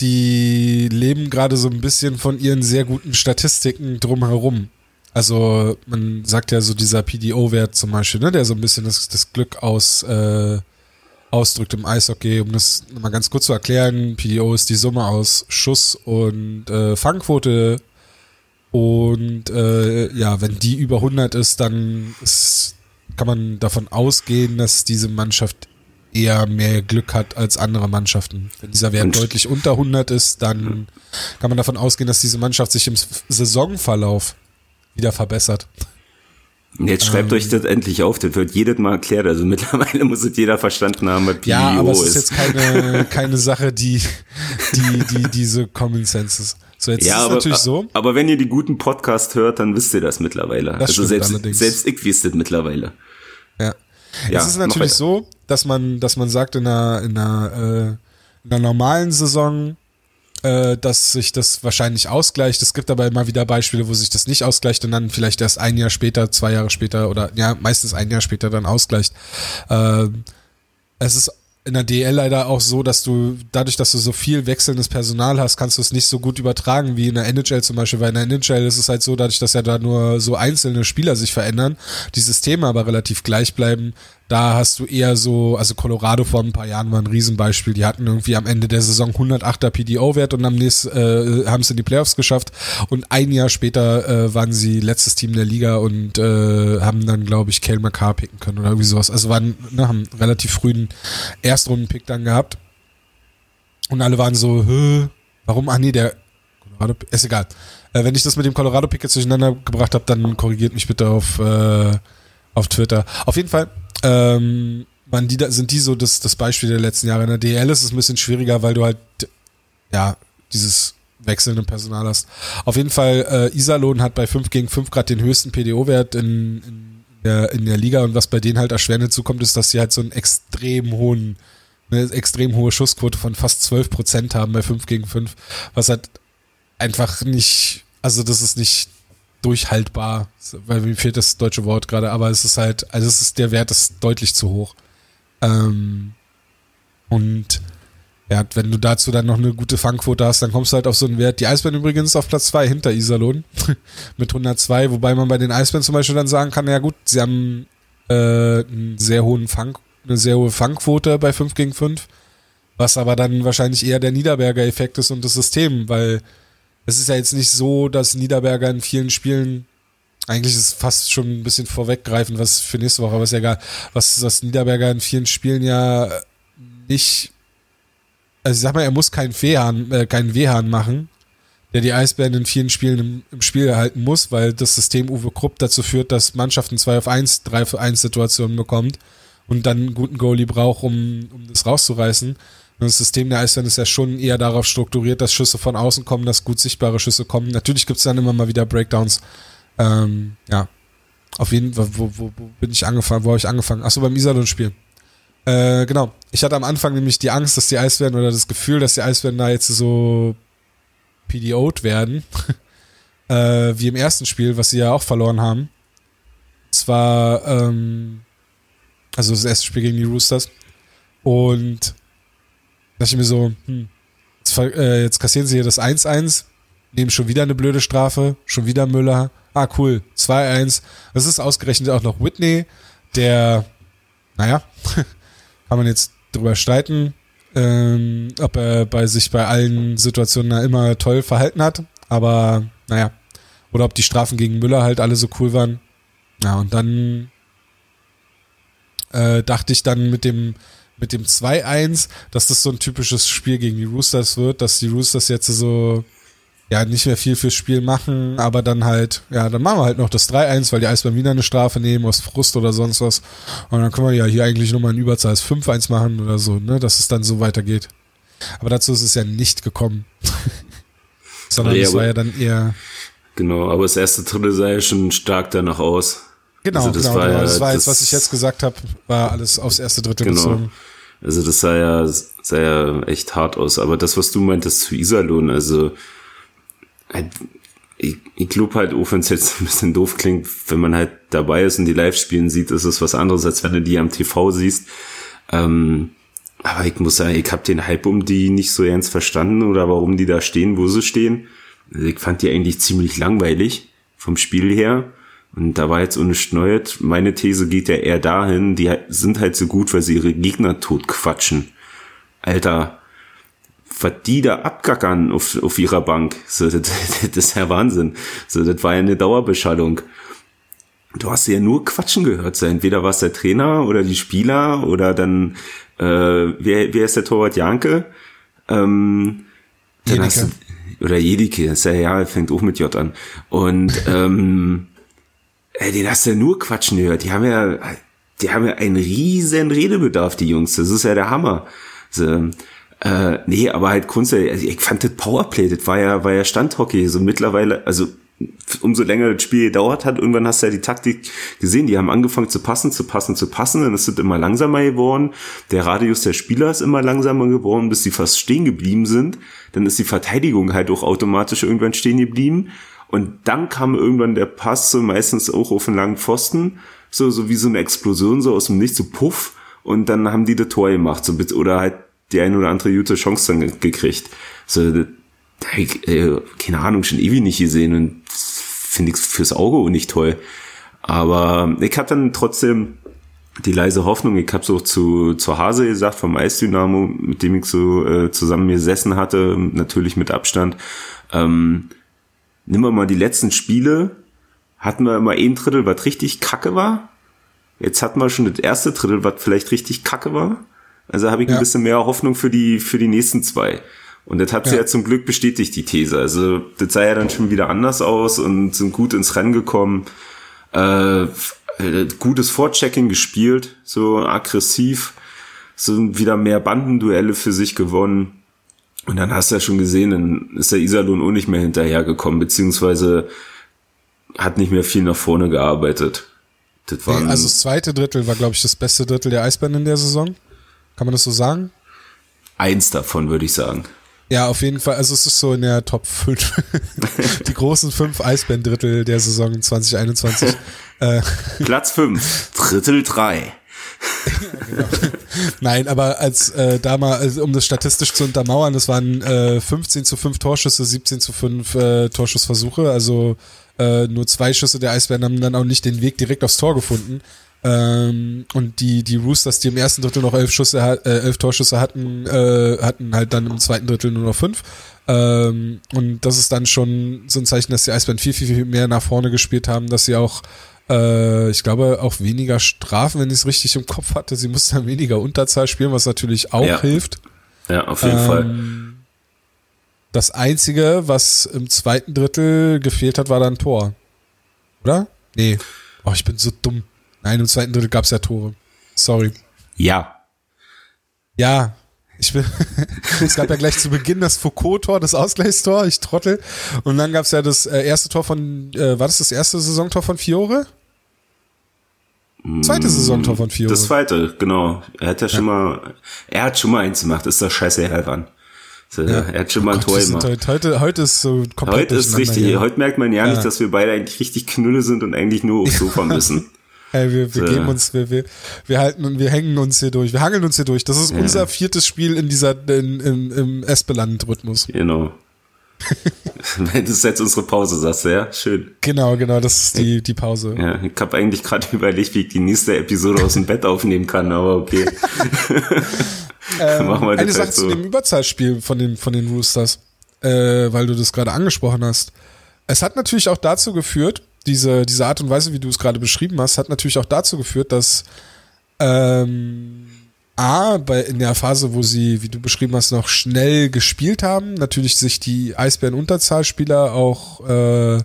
Die leben gerade so ein bisschen von ihren sehr guten Statistiken drumherum. Also man sagt ja so dieser PDO-Wert zum Beispiel, ne, der so ein bisschen das, das Glück aus äh, ausdrückt im Eishockey. Um das mal ganz kurz zu erklären, PDO ist die Summe aus Schuss und äh, Fangquote. Und äh, ja, wenn die über 100 ist, dann ist, kann man davon ausgehen, dass diese Mannschaft eher mehr Glück hat als andere Mannschaften. Wenn dieser Wert und deutlich unter 100 ist, dann kann man davon ausgehen, dass diese Mannschaft sich im Saisonverlauf wieder verbessert. Jetzt schreibt ähm, euch das endlich auf, das wird jedes Mal erklärt. Also mittlerweile muss es jeder verstanden haben, was PDO Ja, aber es ist, ist jetzt keine, keine Sache, die, die, die, diese Common Sense ist. So, jetzt ja, ist es aber, natürlich so. Aber wenn ihr die guten Podcast hört, dann wisst ihr das mittlerweile. Das also selbst, selbst ich wisst es mittlerweile. Ja. ja es ist natürlich so, dass man, dass man sagt, in einer, in einer, äh, in einer normalen Saison äh, dass sich das wahrscheinlich ausgleicht. Es gibt aber immer wieder Beispiele, wo sich das nicht ausgleicht und dann vielleicht erst ein Jahr später, zwei Jahre später oder ja, meistens ein Jahr später dann ausgleicht. Äh, es ist in der DL leider auch so, dass du dadurch, dass du so viel wechselndes Personal hast, kannst du es nicht so gut übertragen wie in der NHL zum Beispiel, weil in der NHL ist es halt so, dadurch, dass ja da nur so einzelne Spieler sich verändern, die Systeme aber relativ gleich bleiben, da hast du eher so, also Colorado vor ein paar Jahren war ein Riesenbeispiel. Die hatten irgendwie am Ende der Saison 108er PDO-Wert und am nächsten äh, haben es in die Playoffs geschafft. Und ein Jahr später äh, waren sie letztes Team der Liga und äh, haben dann, glaube ich, Kale McCarr picken können oder irgendwie sowas. Also waren, ne, haben relativ frühen Erstrunden-Pick dann gehabt. Und alle waren so, Hö, warum? Ah nee, der Colorado, ist egal. Äh, wenn ich das mit dem Colorado-Pick jetzt durcheinander gebracht habe, dann korrigiert mich bitte auf, äh, auf Twitter. Auf jeden Fall ähm, man, die, sind die so das, das Beispiel der letzten Jahre. In der DL ist es ein bisschen schwieriger, weil du halt, ja, dieses wechselnde Personal hast. Auf jeden Fall, äh, Iserlohn hat bei 5 gegen 5 Grad den höchsten PDO-Wert in, in, der, in der Liga und was bei denen halt erschwerend hinzukommt, ist, dass sie halt so einen extrem hohen, eine extrem hohe Schussquote von fast 12 Prozent haben bei 5 gegen 5, was halt einfach nicht, also das ist nicht durchhaltbar, weil mir fehlt das deutsche Wort gerade, aber es ist halt, also es ist, der Wert ist deutlich zu hoch. Ähm, und ja, wenn du dazu dann noch eine gute Fangquote hast, dann kommst du halt auf so einen Wert. Die Eisbären übrigens auf Platz 2 hinter Iserlohn mit 102, wobei man bei den Eisbären zum Beispiel dann sagen kann, ja gut, sie haben äh, einen sehr hohen Fang, eine sehr hohe Fangquote bei 5 gegen 5, was aber dann wahrscheinlich eher der Niederberger Effekt ist und das System, weil es ist ja jetzt nicht so, dass Niederberger in vielen Spielen eigentlich ist es fast schon ein bisschen vorweggreifend, was für nächste Woche, aber ist ja egal, was das Niederberger in vielen Spielen ja nicht, also ich sag mal, er muss keinen Wehhahn, äh, keinen Wehhahn machen, der die Eisbären in vielen Spielen im, im, Spiel erhalten muss, weil das System Uwe Krupp dazu führt, dass Mannschaften 2 auf 1, 3 auf 1 Situationen bekommt und dann einen guten Goalie braucht, um, um das rauszureißen. Das System der Eisbären ist ja schon eher darauf strukturiert, dass Schüsse von außen kommen, dass gut sichtbare Schüsse kommen. Natürlich gibt es dann immer mal wieder Breakdowns. Ähm, ja. Auf jeden Fall, wo, wo, wo bin ich angefangen? Wo habe ich angefangen? Achso, beim Iserlohn-Spiel. Äh, genau. Ich hatte am Anfang nämlich die Angst, dass die Eisbären oder das Gefühl, dass die Eisbären da jetzt so PDO'd werden. äh, wie im ersten Spiel, was sie ja auch verloren haben. Zwar, ähm, also das erste Spiel gegen die Roosters. Und dachte ich mir so, hm, jetzt, äh, jetzt kassieren sie hier das 1-1, nehmen schon wieder eine blöde Strafe, schon wieder Müller. Ah, cool, 2-1. Das ist ausgerechnet auch noch Whitney, der, naja, kann man jetzt drüber streiten, ähm, ob er bei sich bei allen Situationen immer toll verhalten hat. Aber naja, oder ob die Strafen gegen Müller halt alle so cool waren. Ja, und dann äh, dachte ich dann mit dem mit dem 2-1, dass das so ein typisches Spiel gegen die Roosters wird, dass die Roosters jetzt so, ja, nicht mehr viel fürs Spiel machen, aber dann halt, ja, dann machen wir halt noch das 3-1, weil die Eisbären wieder eine Strafe nehmen aus Frust oder sonst was. Und dann können wir ja hier eigentlich nochmal ein Überzahl 5-1 machen oder so, ne, dass es dann so weitergeht. Aber dazu ist es ja nicht gekommen. Sondern Ja, es war ja dann eher, Genau, aber das erste Drittel sah ja schon stark danach aus. genau, Also das genau, war genau. ja- das war jetzt, was ich jetzt gesagt habe, war alles aufs erste Drittel Genau. bezogen. Also das sah ja, sah ja echt hart aus. Aber das, was du meintest zu Iserlohn, also halt, ich, ich glaube halt, auch wenn es jetzt ein bisschen doof klingt, wenn man halt dabei ist und die Live-Spielen sieht, ist es was anderes, als wenn du die am TV siehst. Ähm, aber ich muss sagen, ich habe den Hype um die nicht so ernst verstanden oder warum die da stehen, wo sie stehen. Also ich fand die eigentlich ziemlich langweilig vom Spiel her. Und da war jetzt ohne Neues. Meine These geht ja eher dahin, die sind halt so gut, weil sie ihre Gegner tot quatschen. Alter, was die da abgackern auf, auf ihrer Bank, so, das, das ist ja Wahnsinn. So, das war ja eine Dauerbeschallung. Du hast ja nur Quatschen gehört. So, entweder war es der Trainer oder die Spieler oder dann, äh, wer, wer ist der Torwart Janke? Ähm, dann Jedike. hast du, oder Jedike, ist ja, ja, fängt auch mit J an. Und, ähm, ey, den hast du ja nur Quatschen gehört. Die haben ja, die haben ja einen riesen Redebedarf, die Jungs. Das ist ja der Hammer. So, äh, nee, aber halt grundsätzlich, also ich fand das Powerplay, das war ja, war ja Standhockey. So mittlerweile, also umso länger das Spiel gedauert hat, irgendwann hast du ja die Taktik gesehen. Die haben angefangen zu passen, zu passen, zu passen. Dann ist es immer langsamer geworden. Der Radius der Spieler ist immer langsamer geworden, bis sie fast stehen geblieben sind. Dann ist die Verteidigung halt auch automatisch irgendwann stehen geblieben. Und dann kam irgendwann der Pass, so meistens auch auf einen langen Pfosten, so, so wie so eine Explosion, so aus dem Nichts, so puff. Und dann haben die das Tor gemacht, so, oder halt die eine oder andere gute Chance dann ge- gekriegt. So, ich, äh, keine Ahnung, schon ewig nicht gesehen und finde ich fürs Auge auch nicht toll. Aber ich hatte dann trotzdem die leise Hoffnung, ich habe so zu, zu Hase gesagt, vom Eisdynamo, mit dem ich so äh, zusammen gesessen hatte, natürlich mit Abstand. Ähm, nimm wir mal die letzten Spiele, hatten wir immer ein Drittel, was richtig kacke war. Jetzt hatten wir schon das erste Drittel, was vielleicht richtig kacke war. Also habe ich Ja. ein bisschen mehr Hoffnung für die, für die nächsten zwei. Und das hat sie Ja. ja zum Glück bestätigt, die These. Also das sah ja dann schon wieder anders aus und sind gut ins Rennen gekommen. Äh, äh, gutes Vorchecking gespielt, so aggressiv, so wieder mehr Bandenduelle für sich gewonnen. Und dann hast du ja schon gesehen, dann ist der Iserlohn auch nicht mehr hinterhergekommen, beziehungsweise hat nicht mehr viel nach vorne gearbeitet. Das war Nee, also das zweite Drittel war, glaube ich, das beste Drittel der Eisbären in der Saison. Kann man das so sagen? eins davon, würde ich sagen. Ja, auf jeden Fall. Also es ist so in der Top 5. Die großen fünf Eisbären-Drittel der Saison 2021. äh, Platz fünf, Drittel nein, aber als äh, da mal, also, um das statistisch zu untermauern, das waren äh, 15 zu 5 Torschüsse, 17 zu 5 äh, Torschussversuche. Also äh, nur zwei Schüsse der Eisbären haben dann auch nicht den Weg direkt aufs Tor gefunden. Ähm, und die, die Roosters, die im ersten Drittel noch elf Schüsse, äh, elf Torschüsse hatten, äh, hatten halt dann im zweiten Drittel nur noch fünf. Ähm, und das ist dann schon so ein Zeichen, dass die Eisbären viel, viel, viel mehr nach vorne gespielt haben, dass sie auch, äh, ich glaube, auch weniger Strafen, wenn ich es richtig im Kopf hatte. Sie mussten dann weniger Unterzahl spielen, was natürlich auch Ja. hilft. Ja, auf jeden Ähm, Fall. Das Einzige, was im zweiten Drittel gefehlt hat, war dann Tor. Oder? Nee. Oh, ich bin so dumm. Nein, im zweiten Drittel gab es ja Tore. Sorry. Ja. Ja, ich bin. es gab ja gleich zu Beginn das Foucault-Tor, das Ausgleichstor, ich trottel. Und dann gab es ja das äh, erste Tor von, äh, war das das erste Saisontor von Fiore? Zweite Saisontor von Fiore. Das zweite, genau. Er hat ja schon mal, er hat schon mal eins gemacht, ist das scheiße Herr So, Er hat schon mal ein Gott, Tor gemacht. heute, heute, heute ist so komplett Heute ist richtig, hier. heute merkt man ja, Ja. nicht, dass wir beide eigentlich richtig Knülle sind und eigentlich nur aufs Sofa müssen. Hey, wir, wir So. geben uns, wir, wir, wir halten und wir hängen uns hier durch. Wir hangeln uns hier durch. Das ist unser viertes Spiel in dieser, in, in, im Espeland-Rhythmus. Genau. das ist jetzt unsere Pause, sagst du, ja? Schön. Genau, genau, das ist die, die Pause. Ja, ich habe eigentlich gerade überlegt, wie ich die nächste Episode aus dem Bett aufnehmen kann, aber okay. Machen wir Eine Sache halt zu so. dem Überzahlspiel von den, von den Roosters, äh, weil du das gerade angesprochen hast. Es hat natürlich auch dazu geführt, diese, diese Art und Weise, wie du es gerade beschrieben hast, hat natürlich auch dazu geführt, dass ähm, A, bei, in der Phase, wo sie, wie du beschrieben hast, noch schnell gespielt haben, natürlich sich die Eisbären-Unterzahlspieler auch äh,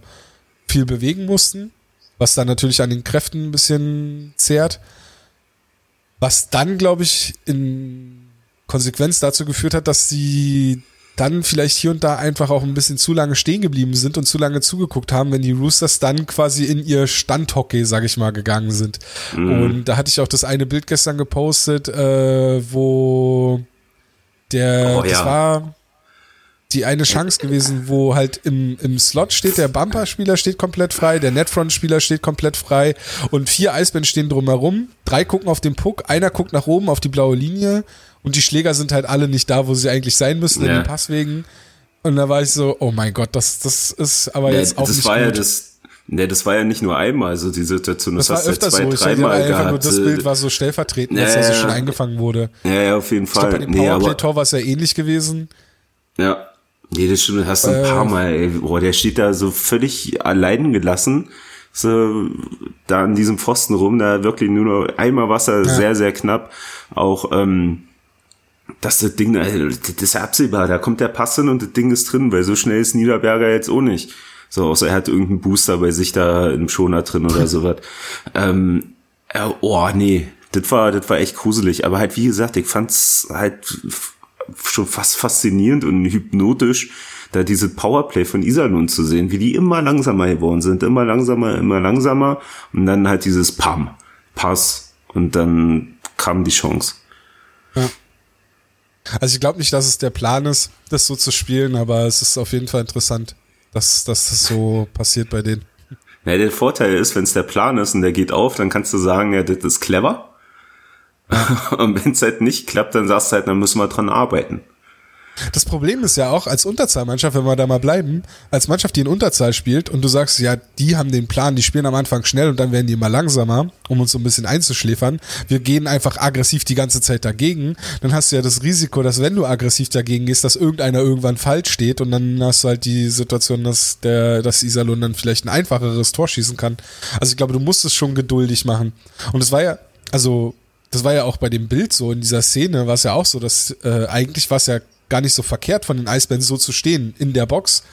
viel bewegen mussten, was dann natürlich an den Kräften ein bisschen zehrt. Was dann, glaube ich, in Konsequenz dazu geführt hat, dass sie dann vielleicht hier und da einfach auch ein bisschen zu lange stehen geblieben sind und zu lange zugeguckt haben, wenn die Roosters dann quasi in ihr Standhockey, sag ich mal, gegangen sind. Mhm. Und da hatte ich auch das eine Bild gestern gepostet, äh, wo der, oh, ja. das war die eine Chance gewesen, wo halt im, im Slot steht, der Bumper-Spieler steht komplett frei, der Netfront-Spieler steht komplett frei und vier Eisbären stehen drumherum, drei gucken auf den Puck, einer guckt nach oben auf die blaue Linie und die Schläger sind halt alle nicht da, wo sie eigentlich sein müssen ja. in den Passwegen. Und da war ich so, oh mein Gott, das, das ist aber ja, jetzt auch das nicht war gut. Ja das, ne, das war ja nicht nur einmal so die Situation, das, das hast du ja zwei, so. dreimal gehabt. Einfach nur das Bild war so stellvertretend, ja, dass er so schon eingefangen wurde. Ja, ja, auf jeden Fall. Ich glaub, bei dem nee, Powerplay-Tor war es ja ähnlich gewesen. Ja. Nee, das stimmt, hast du ein äh, paar Mal, ey. Boah, der steht da so völlig allein gelassen. So, da an diesem Pfosten rum, da wirklich nur noch einmal Wasser, ja. sehr, sehr knapp. Auch, ähm, dass das Ding, das ist ja absehbar, da kommt der Pass hin und das Ding ist drin, weil so schnell ist Niederberger jetzt auch nicht. So, außer er hat irgendeinen Booster bei sich da im Schoner drin oder sowas. Ähm, äh, oh, nee, das war, das war echt gruselig. Aber halt, wie gesagt, ich fand's halt schon fast faszinierend und hypnotisch, da diese Powerplay von Iserlohn zu sehen, wie die immer langsamer geworden sind, immer langsamer, immer langsamer und dann halt dieses Pam, Pass und dann kam die Chance. Ja. Also ich glaube nicht, dass es der Plan ist, das so zu spielen, aber es ist auf jeden Fall interessant, dass, dass das so passiert bei denen. Ja, der Vorteil ist, wenn es der Plan ist und der geht auf, dann kannst du sagen, ja, das ist clever. und wenn es halt nicht klappt, dann sagst du halt, dann müssen wir dran arbeiten. Das Problem ist ja auch als Unterzahlmannschaft, wenn wir da mal bleiben, als Mannschaft, die in Unterzahl spielt und du sagst, ja, die haben den Plan, die spielen am Anfang schnell und dann werden die immer langsamer, um uns so ein bisschen einzuschläfern. Wir gehen einfach aggressiv die ganze Zeit dagegen. Dann hast du ja das Risiko, dass wenn du aggressiv dagegen gehst, dass irgendeiner irgendwann falsch steht und dann hast du halt die Situation, dass der, dass Iserlohn dann vielleicht ein einfacheres Tor schießen kann. Also ich glaube, du musst es schon geduldig machen. Und es war ja, also das war ja auch bei dem Bild so in dieser Szene, war es ja auch so, dass äh, eigentlich war es ja gar nicht so verkehrt von den Eisbären so zu stehen in der Box.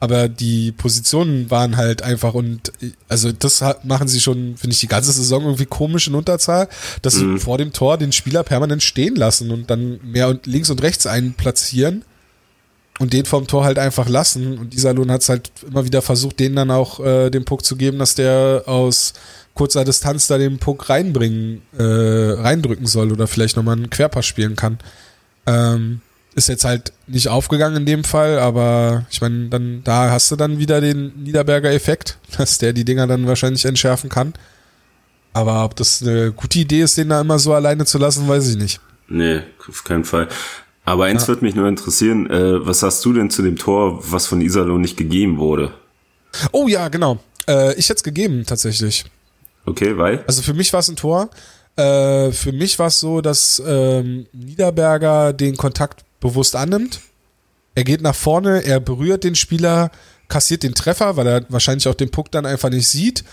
Aber die Positionen waren halt einfach und also das machen sie schon, finde ich, die ganze Saison irgendwie komisch in Unterzahl, dass mhm. sie vor dem Tor den Spieler permanent stehen lassen und dann mehr und links und rechts einen platzieren und den vom Tor halt einfach lassen. Und dieser Lohn hat es halt immer wieder versucht, denen dann auch äh, den Puck zu geben, dass der aus kurzer Distanz da den Puck reinbringen, äh, reindrücken soll oder vielleicht nochmal einen Querpass spielen kann. Ähm, ist jetzt halt nicht aufgegangen in dem Fall, aber ich meine, dann da hast du dann wieder den Niederberger Effekt, dass der die Dinger dann wahrscheinlich entschärfen kann. Aber ob das eine gute Idee ist, den da immer so alleine zu lassen, weiß ich nicht. Nee, auf keinen Fall. Aber eins ja. würde mich nur interessieren, äh, was hast du denn zu dem Tor, was von Iserlohn nicht gegeben wurde? Oh ja, genau. Äh, ich hätte es gegeben, tatsächlich. Okay, weil? Also für mich war es ein Tor. Äh, für mich war es so, dass ähm, Niederberger den Kontakt bewusst annimmt. Er geht nach vorne, er berührt den Spieler, kassiert den Treffer, weil er wahrscheinlich auch den Puck dann einfach nicht sieht.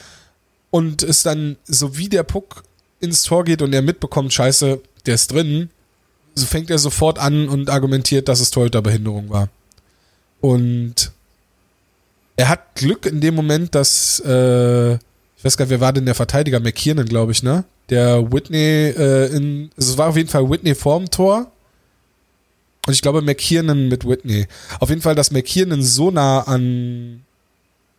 Und ist dann, so wie der Puck ins Tor geht und er mitbekommt, scheiße, der ist drin, so fängt er sofort an und argumentiert, dass es Torhüterbehinderung war. Und er hat Glück in dem Moment, dass, äh, ich weiß gar nicht, wer war denn der Verteidiger? McKiernan, glaube ich, ne? Der Whitney äh, in, also es war auf jeden Fall Whitney vorm Tor und ich glaube McKiernan mit Whitney. Auf jeden Fall, dass McKiernan so nah an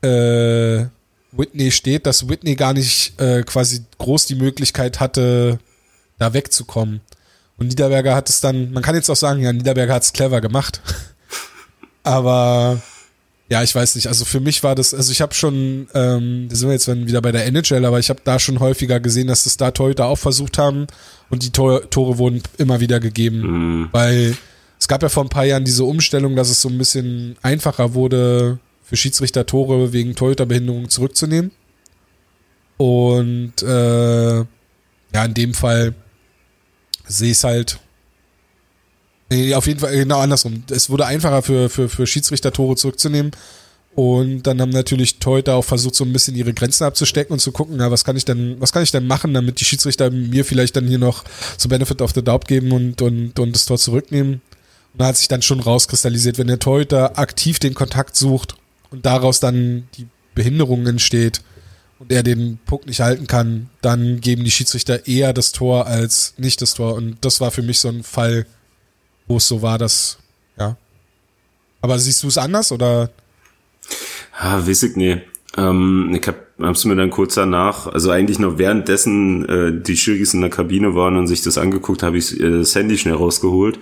äh, Whitney steht, dass Whitney gar nicht äh, quasi groß die Möglichkeit hatte, da wegzukommen. Und Niederberger hat es dann, man kann jetzt auch sagen, ja, Niederberger hat es clever gemacht. Aber ja, ich weiß nicht. Also für mich war das, also ich habe schon, ähm, da sind wir jetzt wieder bei der NHL, aber ich habe da schon häufiger gesehen, dass das da Torhüter auch versucht haben und die Tor Tore wurden immer wieder gegeben, mhm. weil es gab ja vor ein paar Jahren diese Umstellung, dass es so ein bisschen einfacher wurde, für Schiedsrichter Tore wegen Torhüterbehinderung zurückzunehmen. Und äh, ja, in dem Fall sehe ich es halt. Nee, auf jeden Fall genau andersrum. Es wurde einfacher für, für, für Schiedsrichter Tore zurückzunehmen. Und dann haben natürlich Torhüter auch versucht, so ein bisschen ihre Grenzen abzustecken und zu gucken, na, was kann ich denn, was kann ich denn machen, damit die Schiedsrichter mir vielleicht dann hier noch so Benefit of the Doubt geben und, und, und das Tor zurücknehmen. Und da hat sich dann schon rauskristallisiert, wenn der Torhüter aktiv den Kontakt sucht und daraus dann die Behinderung entsteht und er den Puck nicht halten kann, dann geben die Schiedsrichter eher das Tor als nicht das Tor. Und das war für mich so ein Fall, wo es so war, dass, ja. Aber siehst du es anders oder? Ah, weiß ich nicht. Ähm, ich hab, hab's mir dann kurz danach, also eigentlich noch währenddessen äh, die Schirgis in der Kabine waren und sich das angeguckt, habe ich äh, das Handy schnell rausgeholt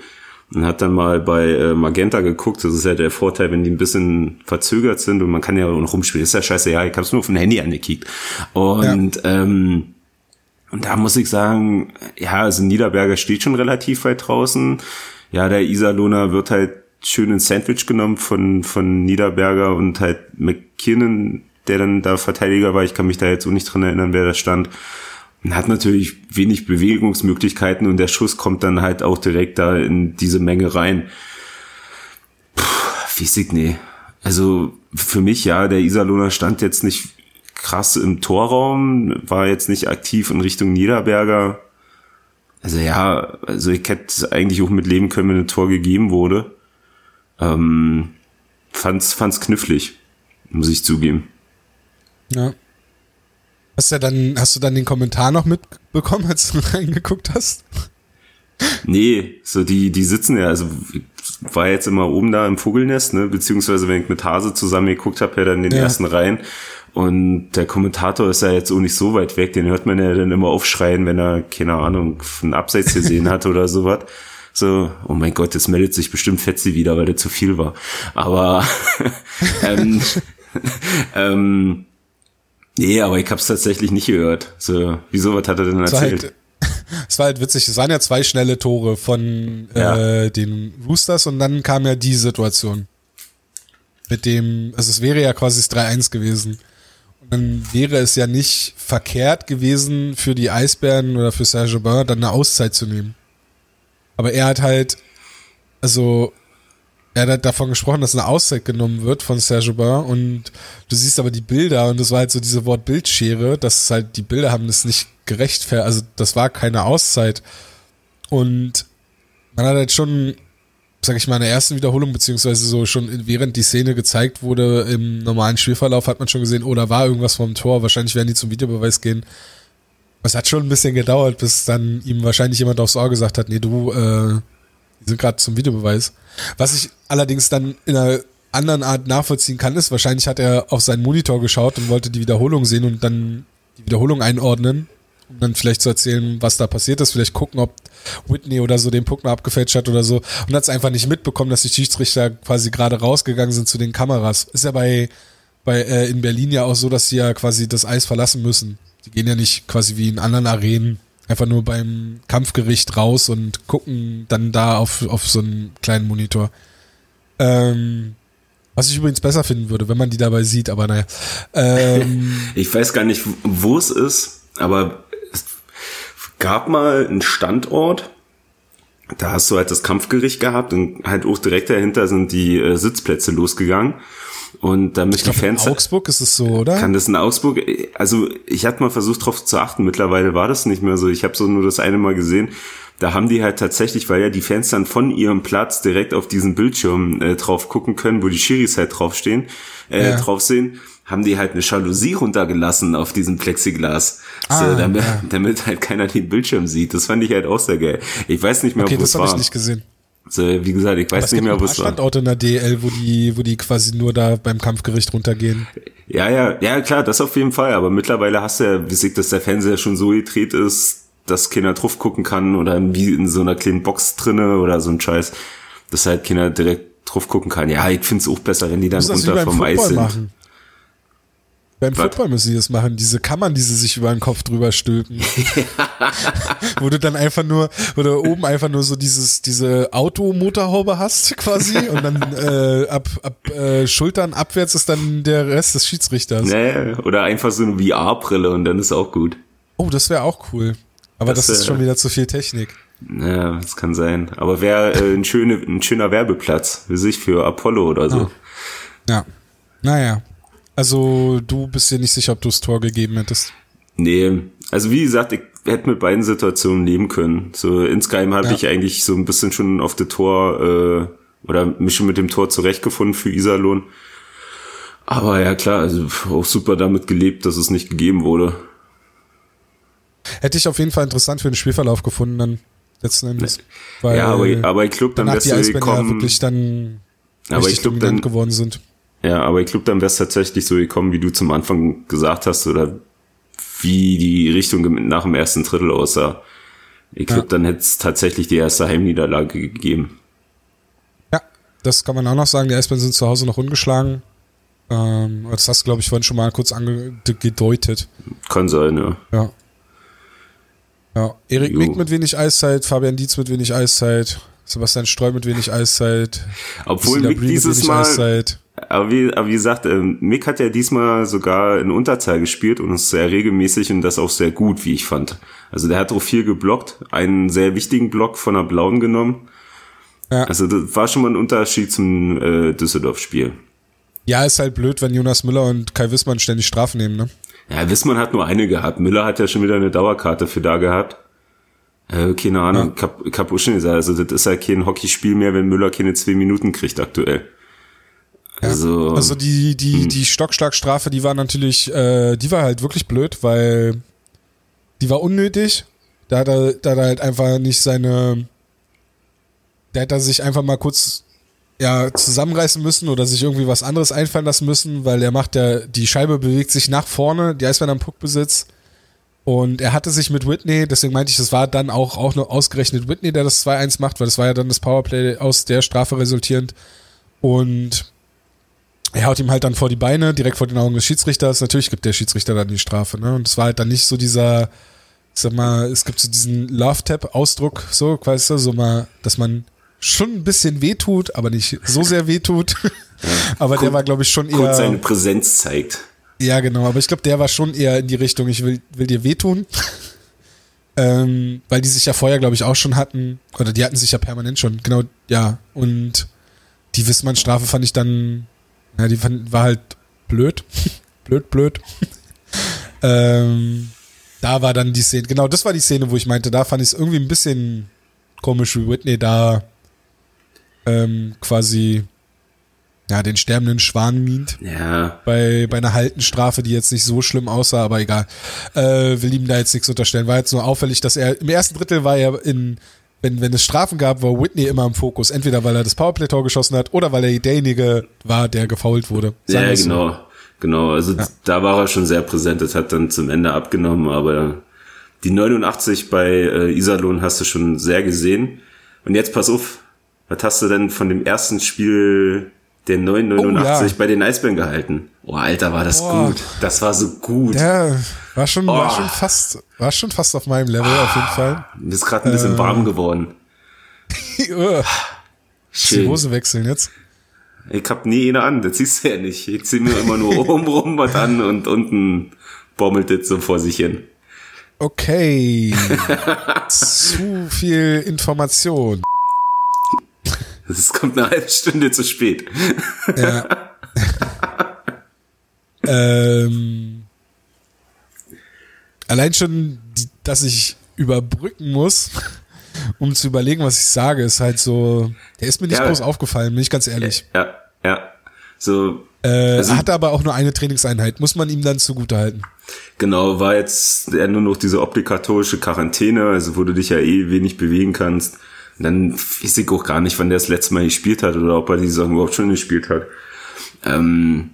und hat dann mal bei äh, Magenta geguckt. Das ist ja der Vorteil, wenn die ein bisschen verzögert sind und man kann ja noch rumspielen. ist ja scheiße, ja, ich hab's nur auf dem Handy angekickt. Und ja. ähm, und da muss ich sagen, ja, also Niederberger steht schon relativ weit draußen. Ja, der Iserlohner wird halt schön ins Sandwich genommen von, von Niederberger und halt McKinnon, der dann da Verteidiger war. Ich kann mich da jetzt so nicht dran erinnern, wer da stand. Und hat natürlich wenig Bewegungsmöglichkeiten und der Schuss kommt dann halt auch direkt da in diese Menge rein. Puh, Physik, nee. Also für mich, ja, der Iserlohner stand jetzt nicht krass im Torraum, war jetzt nicht aktiv in Richtung Niederberger. Also ja, also ich hätte eigentlich auch mit leben können, wenn ein Tor gegeben wurde. Ähm, fand's, fand's knifflig, muss ich zugeben. Ja. Hast, ja dann, hast du dann den Kommentar noch mitbekommen, als du reingeguckt hast? Nee, so die, die sitzen ja, also war jetzt immer oben da im Vogelnest, ne, beziehungsweise wenn ich mit Hase zusammen geguckt habe, ja dann in den ja. ersten Reihen. Und der Kommentator ist ja jetzt auch nicht so weit weg, den hört man ja dann immer aufschreien, wenn er, keine Ahnung, einen Abseits gesehen hat oder sowas. So, oh mein Gott, jetzt meldet sich bestimmt Fetzi wieder, weil der zu viel war. Aber ähm, ähm, nee, aber ich hab's tatsächlich nicht gehört. So, wieso, was hat er denn erzählt? Halt, es war halt witzig, es waren ja zwei schnelle Tore von ja. äh, den Roosters und dann kam ja die Situation. Mit dem, also es wäre ja quasi das 3-1 gewesen. Und dann wäre es ja nicht verkehrt gewesen für die Eisbären oder für Serge Bain dann eine Auszeit zu nehmen. Aber er hat halt, also, er hat davon gesprochen, dass eine Auszeit genommen wird von Serge Bain und du siehst aber die Bilder und das war halt so diese Wort Bildschere, dass halt die Bilder haben das nicht gerechtfertigt, also das war keine Auszeit. Und man hat halt schon, sag ich mal, in der ersten Wiederholung, beziehungsweise so schon während die Szene gezeigt wurde, im normalen Spielverlauf hat man schon gesehen, oh, da war irgendwas vom Tor, wahrscheinlich werden die zum Videobeweis gehen. Es hat schon ein bisschen gedauert, bis dann ihm wahrscheinlich jemand aufs Ohr gesagt hat, nee, du, äh, die sind gerade zum Videobeweis. Was ich allerdings dann in einer anderen Art nachvollziehen kann, ist, wahrscheinlich hat er auf seinen Monitor geschaut und wollte die Wiederholung sehen und dann die Wiederholung einordnen, um dann vielleicht zu erzählen, was da passiert ist, vielleicht gucken, ob Whitney oder so den Puck noch abgefälscht hat oder so und hat es einfach nicht mitbekommen, dass die Schiedsrichter quasi gerade rausgegangen sind zu den Kameras. Ist ja bei, bei äh, in Berlin ja auch so, dass sie ja quasi das Eis verlassen müssen. Die gehen ja nicht quasi wie in anderen Arenen einfach nur beim Kampfgericht raus und gucken dann da auf, auf so einen kleinen Monitor. Ähm, was ich übrigens besser finden würde, wenn man die dabei sieht, aber naja. Ähm, ich weiß gar nicht, wo es ist, aber es gab mal einen Standort, da hast du halt das Kampfgericht gehabt und halt auch direkt dahinter sind die äh, Sitzplätze losgegangen. Und damit ich glaub, die Fans. In Augsburg ist es so, oder? Kann das in Augsburg? Also ich hatte mal versucht, darauf zu achten. Mittlerweile war das nicht mehr so. Ich habe so nur das eine Mal gesehen. Da haben die halt tatsächlich, weil ja die Fans dann von ihrem Platz direkt auf diesen Bildschirm äh, drauf gucken können, wo die Schiris halt draufstehen, äh, ja. drauf sehen, haben die halt eine Jalousie runtergelassen auf diesem Plexiglas, ah, so, damit, ja. damit halt keiner den Bildschirm sieht. Das fand ich halt auch sehr geil. Ich weiß nicht mehr, okay, wo das habe ich nicht gesehen. So, wie gesagt, ich weiß Aber nicht mehr, wo es war. Standorte in der DL, wo die, wo die quasi nur da beim Kampfgericht runtergehen. Ja, ja, ja, klar, das auf jeden Fall. Aber mittlerweile hast du ja, wie sich, dass der Fernseher schon so gedreht ist, dass keiner drauf gucken kann oder wie in so einer kleinen Box drinne oder so ein Scheiß, dass halt keiner direkt drauf gucken kann. Ja, ich find's auch besser, wenn die dann runter vom Eis sind. Machen. Beim Was? Football müssen die das machen, diese Kammern, die sie sich über den Kopf drüber stülpen. wo du dann einfach nur, wo du oben einfach nur so dieses, diese Automotorhaube hast, quasi, und dann äh, ab, ab äh, Schultern abwärts ist dann der Rest des Schiedsrichters. Nee, oder einfach so eine VR-Brille und dann ist auch gut. Oh, das wäre auch cool. Aber das, das ist äh, schon wieder zu viel Technik. Ja, das kann sein. Aber wäre äh, ein, schöne, ein schöner Werbeplatz, wie sich für Apollo oder so. Ah. Ja. Naja. Also du bist dir nicht sicher, ob du das Tor gegeben hättest. Nee, also wie gesagt, ich hätte mit beiden Situationen leben können. So insgeheim habe Ja. ich eigentlich so ein bisschen schon auf das Tor äh, oder mich schon mit dem Tor zurechtgefunden für Iserlohn. Aber ja klar, also auch super damit gelebt, dass es nicht gegeben wurde. Hätte ich auf jeden Fall interessant für den Spielverlauf gefunden dann letzten Endes. Weil ja, aber, aber ich glaube, dann danach wär's die ja gekommen. wirklich dann aber ich glaube, dann, geworden sind. Ja, aber ich glaube, dann wär's tatsächlich so gekommen, wie du zum Anfang gesagt hast, oder wie die Richtung nach dem ersten Drittel aussah. Ich glaube, Ja. dann hätte es tatsächlich die erste Heimniederlage gegeben. Ja, das kann man auch noch sagen. Die Eisbären sind zu Hause noch ungeschlagen. Ähm, das hast du, glaube ich, vorhin schon mal kurz angedeutet. Kann sein, ja. Ja. Ja, Erik. Mick mit wenig Eiszeit, Fabian Dietz mit wenig Eiszeit, Sebastian Streu mit wenig Eiszeit, Obwohl Mick dieses wenig Mal, Eiszeit. Aber wie, aber wie gesagt, ähm, Mick hat ja diesmal sogar in Unterzahl gespielt und ist sehr regelmäßig und das auch sehr gut, wie ich fand. Also der hat auch viel geblockt, einen sehr wichtigen Block von der Blauen genommen. Ja. Also das war schon mal ein Unterschied zum äh, Düsseldorf-Spiel. Ja, ist halt blöd, wenn Jonas Müller und Kai Wissmann ständig Strafen nehmen, ne? Ja, Wissmann hat nur eine gehabt. Müller hat ja schon wieder eine Dauerkarte für da gehabt. Äh, keine Ahnung, hab auch schon gesagt, also das ist ja kein Hockeyspiel mehr, wenn Müller keine zwei Minuten kriegt aktuell. Also, Also die, die, Hm. die Stockschlagstrafe, die war natürlich, äh, die war halt wirklich blöd, weil die war unnötig. Da hat er, da hat er halt einfach nicht seine, da hätte er sich einfach mal kurz ja, zusammenreißen müssen oder sich irgendwie was anderes einfallen lassen müssen, weil er macht ja, die Scheibe bewegt sich nach vorne, die Eisbären am Puckbesitz. Und er hatte sich mit Whitney, deswegen meinte ich, das war dann auch, auch nur ausgerechnet Whitney, der das 2-1 macht, weil das war ja dann das Powerplay aus der Strafe resultierend. Und er haut ihm halt dann vor die Beine, direkt vor den Augen des Schiedsrichters. Natürlich gibt der Schiedsrichter dann die Strafe, ne? Und es war halt dann nicht so dieser, ich sag mal, es gibt so diesen Love-Tap-Ausdruck, so, weißt du, so mal, dass man schon ein bisschen wehtut, aber nicht so sehr wehtut. aber der war, glaube ich, schon kurz seine eher. Präsenz zeigt. Ja, genau, aber ich glaube, der war schon eher in die Richtung, ich will, will dir wehtun. ähm, weil die sich ja vorher, glaube ich, auch schon hatten, oder die hatten sich ja permanent schon, genau, ja. Und die Wissmann-Strafe fand ich dann, ja, die fand, war halt blöd. blöd, blöd. ähm, da war dann die Szene, genau, das war die Szene, wo ich meinte, da fand ich es irgendwie ein bisschen komisch, wie Whitney da ähm, quasi ja, den sterbenden Schwan mient Ja, bei, bei einer Haltenstrafe, die jetzt nicht so schlimm aussah, aber egal. Äh, will ihm da jetzt nichts unterstellen. War jetzt nur auffällig, dass er im ersten Drittel war er in, wenn, wenn es Strafen gab, war Whitney immer im Fokus. Entweder weil er das Powerplay-Tor geschossen hat oder weil er derjenige war, der gefault wurde. Sagen ja, so. genau. Genau, also da war er schon sehr präsent. Das hat dann zum Ende abgenommen, aber die 89 bei äh, Iserlohn hast du schon sehr gesehen. Und jetzt pass auf, was hast du denn von dem ersten Spiel der 989 Oh, ja. bei den Eisbären gehalten? Oh, Alter, war das Boah. gut. Das war so gut. Ja, war schon, war Oh. schon fast, war schon fast auf meinem Level auf jeden Fall. Mir ist gerade ein bisschen Äh. warm geworden. Ugh, die Schön. Hose wechseln jetzt. Ich hab nie eine an, das siehst du ja nicht. Ich zieh mir immer nur oben rum was an und unten bommelt das so vor sich hin. Okay. Zu viel Information. Das kommt eine halbe Stunde zu spät. Ja. ähm, allein schon, dass ich überbrücken muss, um zu überlegen, was ich sage, ist halt so, der ist mir nicht Ja. groß aufgefallen, bin ich ganz ehrlich. Ja, ja. So, Äh, Also- er hatte aber auch nur eine Trainingseinheit, muss man ihm dann zugutehalten. genau, war jetzt nur noch diese obligatorische Quarantäne, also wo du dich ja eh wenig bewegen kannst. Dann weiß ich auch gar nicht, wann der das letzte Mal gespielt hat oder ob er die Saison überhaupt schon gespielt hat. Ähm,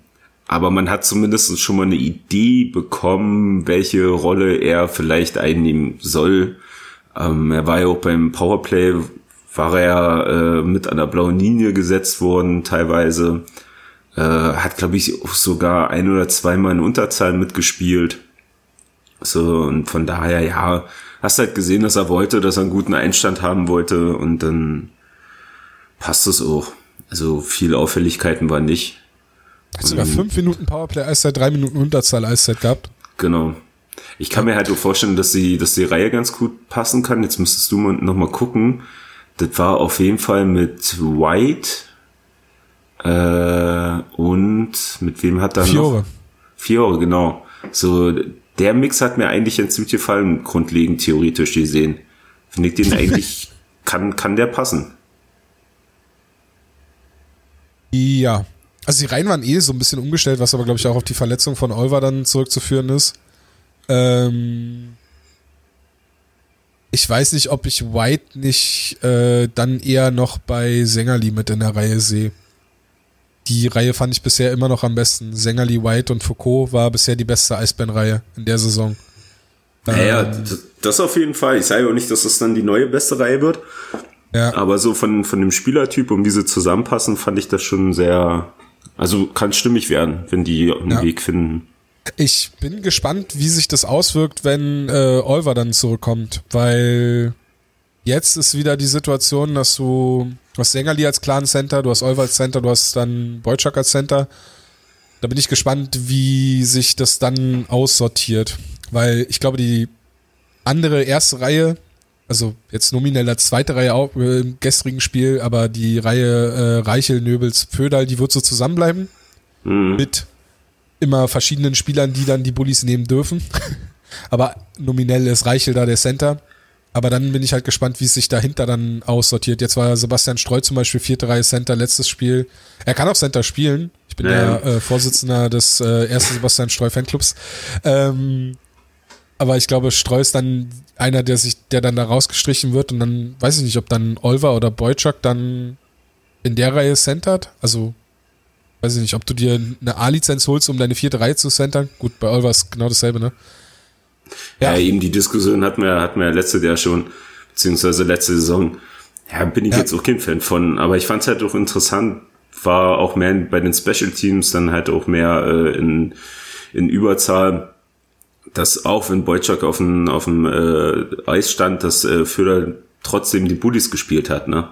aber man hat zumindest schon mal eine Idee bekommen, welche Rolle er vielleicht einnehmen soll. Ähm, er war ja auch beim Powerplay, war er äh, mit an der blauen Linie gesetzt worden, teilweise. Äh, hat, glaube ich, auch sogar ein oder zweimal in Unterzahl mitgespielt. So, und von daher, ja, hast halt gesehen, dass er wollte, dass er einen guten Einstand haben wollte und dann passt es auch. Also viel Auffälligkeiten war nicht. Hat sogar fünf Minuten Powerplay-Eiszeit, drei Minuten Unterzahl-Eiszeit gehabt. Genau. Ich kann mir halt auch vorstellen, dass die, dass die Reihe ganz gut passen kann. Jetzt müsstest du mal noch mal gucken. Das war auf jeden Fall mit White äh, und mit wem hat er Fiore. noch? Fiore, genau. So, der Mix hat mir eigentlich ganz gut gefallen, grundlegend theoretisch gesehen. Finde ich den eigentlich, kann, kann der passen. Ja. Also die Reihen waren eh so ein bisschen umgestellt, was aber glaube ich auch auf die Verletzung von Olver dann zurückzuführen ist. Ähm ich weiß nicht, ob ich White nicht äh, dann eher noch bei Sängerli mit in der Reihe sehe. Die Reihe fand ich bisher immer noch am besten. Sängerli, White und Foucault war bisher die beste Eisbären-Reihe in der Saison. Naja, Ähm, das, auf jeden Fall. Ich sage auch nicht, dass das dann die neue beste Reihe wird. ja. Aber so von, von dem Spielertyp, um wie sie zusammenpassen, fand ich das schon sehr, also kann stimmig werden, wenn die einen Ja. Weg finden. Ich bin gespannt, wie sich das auswirkt, wenn äh, Olver dann zurückkommt, weil jetzt ist wieder die Situation, dass du, du hast Sängerli als klaren Center, du hast Olver als Center, du hast dann Boyczak als Center. Da bin ich gespannt, wie sich das dann aussortiert, weil ich glaube, die andere erste Reihe, also jetzt nominell als zweite Reihe auch äh, im gestrigen Spiel, aber die Reihe äh, Reichel, Nöbels, Pödal, die wird so zusammenbleiben Mhm. mit immer verschiedenen Spielern, die dann die Bullies nehmen dürfen. Aber nominell ist Reichel da der Center. Aber dann bin ich halt gespannt, wie es sich dahinter dann aussortiert. Jetzt war Sebastian Streu zum Beispiel vierte Reihe Center letztes Spiel. Er kann auch Center spielen. Ich bin Ja. der äh, Vorsitzender des äh, ersten Sebastian Streu Fanclubs. Ähm, aber ich glaube, Streu ist dann einer, der sich, der dann da rausgestrichen wird und dann weiß ich nicht, ob dann Olver oder Boyczak dann in der Reihe centert. Also weiß ich nicht, ob du dir eine A-Lizenz holst, um deine vierte Reihe zu centern. Gut, bei Olver ist genau dasselbe, ne? Ja. Ja. eben die Diskussion hatten wir, hatten wir ja letztes Jahr schon, beziehungsweise letzte Saison. Ja, bin ich Ja. jetzt auch kein Fan von, aber ich fand es halt auch interessant, war auch mehr bei den Special Teams dann halt auch mehr äh, in, in Überzahl, dass auch wenn Boyczak auf dem, auf dem äh, Eis stand, dass äh, Föder trotzdem die Bullies gespielt hat, ne?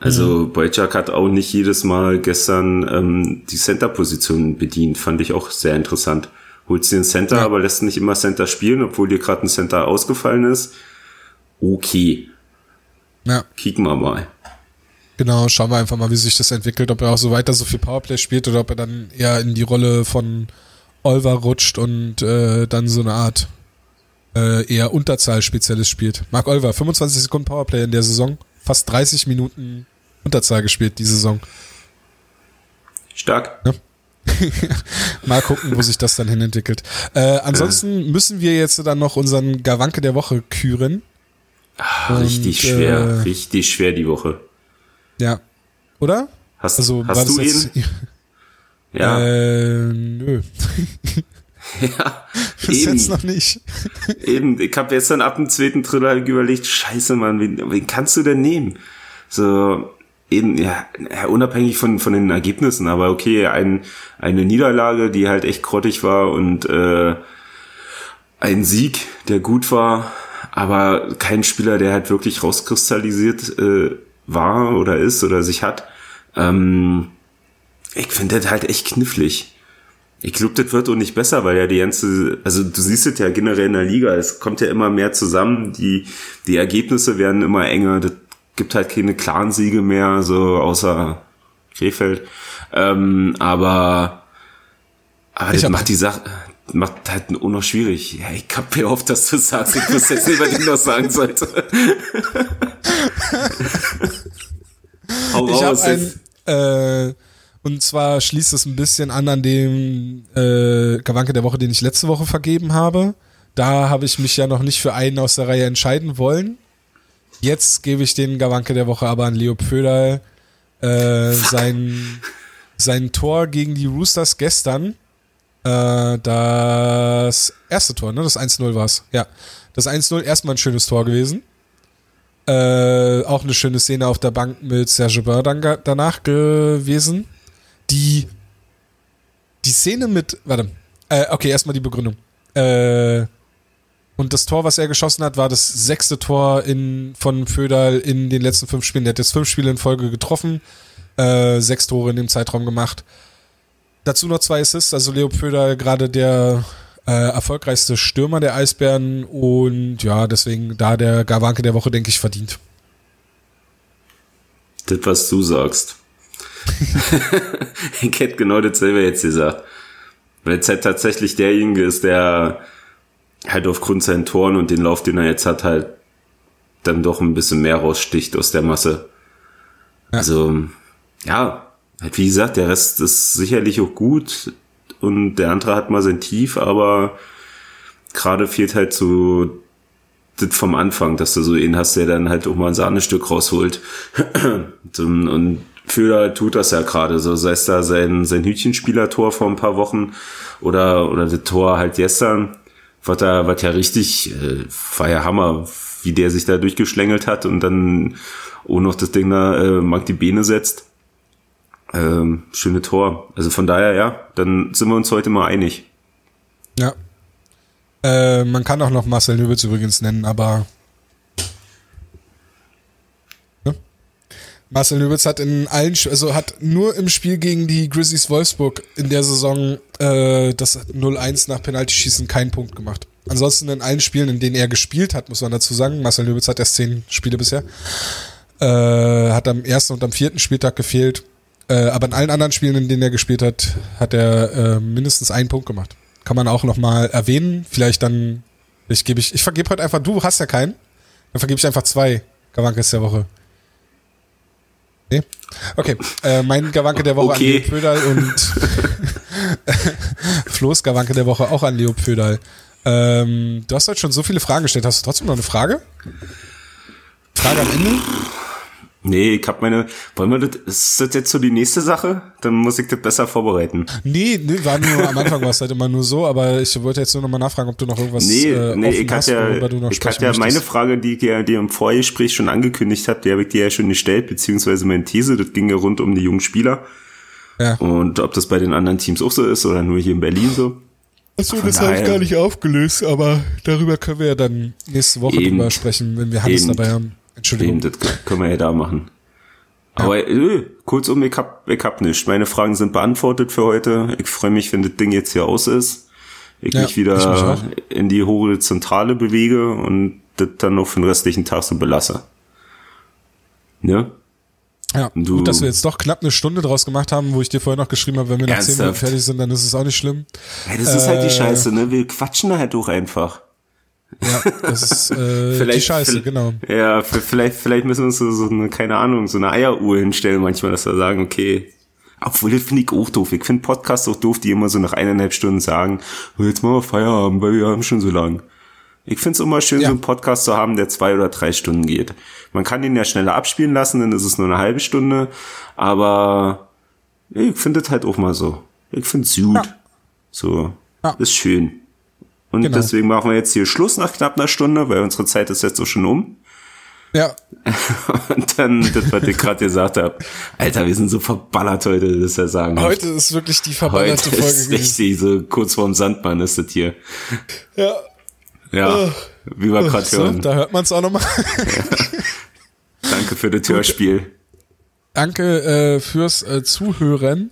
Also Mhm. Boyczak hat auch nicht jedes Mal gestern ähm, die Center-Position bedient, fand ich auch sehr interessant. Holst dir einen Center, Ja. aber lässt nicht immer Center spielen, obwohl dir gerade ein Center ausgefallen ist. Okay, Ja, kicken wir mal. genau. Schauen wir einfach mal, wie sich das entwickelt. Ob er auch so weiter so viel Powerplay spielt oder ob er dann eher in die Rolle von Olver rutscht und äh, dann so eine Art äh, eher Unterzahl-Spezialist spielt. Marc Olver, 25 Sekunden Powerplay in der Saison, fast 30 Minuten Unterzahl gespielt die Saison. Stark. Mal gucken, wo sich das dann hin entwickelt. Äh, ansonsten müssen wir jetzt dann noch unseren Gawanke der Woche küren. Ah, richtig Und, schwer, äh, richtig schwer die Woche. Ja. Oder? Hast, Also hast das du ihn? Ja, Äh, nö. ja. Bis Eben. jetzt noch nicht. Eben, ich habe jetzt dann ab dem zweiten Triller überlegt, scheiße, Mann, wen, wen kannst du denn nehmen? So, eben, ja, unabhängig von, von den Ergebnissen, aber okay, ein, eine Niederlage, die halt echt grottig war und äh, ein Sieg, der gut war, aber kein Spieler, der halt wirklich rauskristallisiert äh, war oder ist oder sich hat. Ähm, ich finde das halt echt knifflig. Ich glaube, das wird auch nicht besser, weil ja die ganze, also du siehst es ja generell in der Liga, es kommt ja immer mehr zusammen, die, die Ergebnisse werden immer enger, das gibt halt keine klaren Siege mehr, so außer Krefeld. Ähm, aber, aber Ich das macht die Sache, macht halt auch noch schwierig. Ja, ich hab mir oft, dass du sagst, ich wusste jetzt nicht, was ich noch sagen sollte. Hau Ich habe raus, ein, äh, und zwar schließt es ein bisschen an an dem äh, Gawanke der Woche, den ich letzte Woche vergeben habe. Da habe ich mich ja noch nicht für einen aus der Reihe entscheiden wollen. Jetzt gebe ich den Gawanke der Woche aber an Leo Pöderl. Äh, sein, sein Tor gegen die Roosters gestern, äh, das erste Tor, ne? Das 1-0 war's. Ja. Das 1-0 erstmal ein schönes Tor gewesen. Äh, auch eine schöne Szene auf der Bank mit Serge ga- danach gewesen. Die, die Szene mit, warte, äh, okay, erstmal die Begründung. Äh, und das Tor, was er geschossen hat, war das sechste Tor in, von Föderl in den letzten fünf Spielen. Der hat jetzt fünf Spiele in Folge getroffen, äh, sechs Tore in dem Zeitraum gemacht. Dazu noch zwei Assists, also Leo Föderl gerade der äh, erfolgreichste Stürmer der Eisbären und ja, deswegen da der Gawanke der Woche, denke ich, verdient. Das, was du sagst. ich hätte genau dasselbe jetzt gesagt. Weil es halt tatsächlich derjenige ist, der halt aufgrund seinen Toren und den Lauf, den er jetzt hat, halt dann doch ein bisschen mehr raussticht aus der Masse. Ja. Also, ja, halt wie gesagt, der Rest ist sicherlich auch gut und der andere hat mal sein Tief, aber gerade fehlt halt so das vom Anfang, dass du so ihn hast, der dann halt auch mal ein Sahnestück rausholt. und Föder tut das ja gerade, so sei es da sein, sein Hütchenspielertor vor ein paar Wochen oder, oder das Tor halt gestern, was da, was ja richtig, äh, war ja Hammer, wie der sich da durchgeschlängelt hat und dann auch noch das Ding da, äh, mag die Beine setzt. Ähm, schöne Tor. Also von daher, ja, dann sind wir uns heute mal einig. Ja. Äh, man kann auch noch Marcel Nübels übrigens nennen, aber Marcel Nöbels hat in allen, also hat nur im Spiel gegen die Grizzlies Wolfsburg in der Saison äh, das 0-1 nach Penaltyschießen keinen Punkt gemacht. Ansonsten in allen Spielen, in denen er gespielt hat, muss man dazu sagen, Marcel Nöbels hat erst zehn Spiele bisher, äh, hat am ersten und am vierten Spieltag gefehlt. Äh, aber in allen anderen Spielen, in denen er gespielt hat, hat er äh, mindestens einen Punkt gemacht. Kann man auch nochmal erwähnen. Vielleicht dann, ich gebe ich, ich vergebe heute einfach, du hast ja keinen. Dann vergebe ich einfach zwei Gavankes der Woche. Nee? Okay, äh, mein Gawanke der Woche okay. an Leo Pödal und Flo's Gawanke der Woche auch an Leo Pödal. Ähm, du hast heute schon so viele Fragen gestellt. Hast du trotzdem noch eine Frage? Frage am Ende? Nee, ich hab meine. Wollen wir das? Ist das jetzt so die nächste Sache? Dann muss ich das besser vorbereiten. Nee, nee, war nur am Anfang war es halt immer nur so, aber ich wollte jetzt nur noch mal nachfragen, ob du noch irgendwas nee, äh, nee, ich hast, ja, du noch Ich hatte ja meine Frage, die ich ja dir im Vorgespräch schon angekündigt habe, die habe ich dir ja schon gestellt, beziehungsweise meine These, das ging ja rund um die jungen Spieler. Ja. Und ob das bei den anderen Teams auch so ist oder nur hier in Berlin so. Achso, das habe ich gar nicht aufgelöst, aber darüber können wir ja dann nächste Woche eben, drüber sprechen, wenn wir Hannes eben. dabei haben. Entschuldigung. Eben, das können wir ja da machen. Aber ja. äh, kurzum, ich hab, ich hab nichts. Meine Fragen sind beantwortet für heute. Ich freue mich, wenn das Ding jetzt hier aus ist. Ich ja, mich wieder ich in die hohe Zentrale bewege und das dann noch für den restlichen Tag so belasse. Ne? Ja, du, gut, dass wir jetzt doch knapp eine Stunde draus gemacht haben, wo ich dir vorher noch geschrieben habe, wenn wir nach zehn Minuten fertig sind, dann ist es auch nicht schlimm. Ja, das ist halt die äh, Scheiße, ne? Wir quatschen halt doch einfach. Ja, das ist äh, die Scheiße, genau. Ja, vielleicht, vielleicht müssen wir uns so, so eine, keine Ahnung, so eine Eieruhr hinstellen manchmal, dass wir sagen, okay, obwohl, das finde ich auch doof. Ich finde Podcasts auch doof, die immer so nach eineinhalb Stunden sagen, oh, jetzt machen wir Feierabend, weil wir haben schon so lang. Ich finde es immer schön, ja. so einen Podcast zu haben, der zwei oder drei Stunden geht. Man kann ihn ja schneller abspielen lassen, dann ist es nur eine halbe Stunde. Aber ich finde es halt auch mal so. Ich finde es gut. Ja. So, ja. ist schön. Und genau. deswegen machen wir jetzt hier Schluss nach knapp einer Stunde, weil unsere Zeit ist jetzt so schon um. Ja. Und dann, das, was ich gerade gesagt habe, Alter, wir sind so verballert heute, das ja sagen. Heute ist wirklich die verballerte heute Folge. Ist richtig, so kurz vorm Sandmann ist das hier. Ja. Ja, oh. wie wir gerade so, hören. Da hört man es auch nochmal. Ja. Danke für das Hörspiel. Danke äh, fürs äh, Zuhören.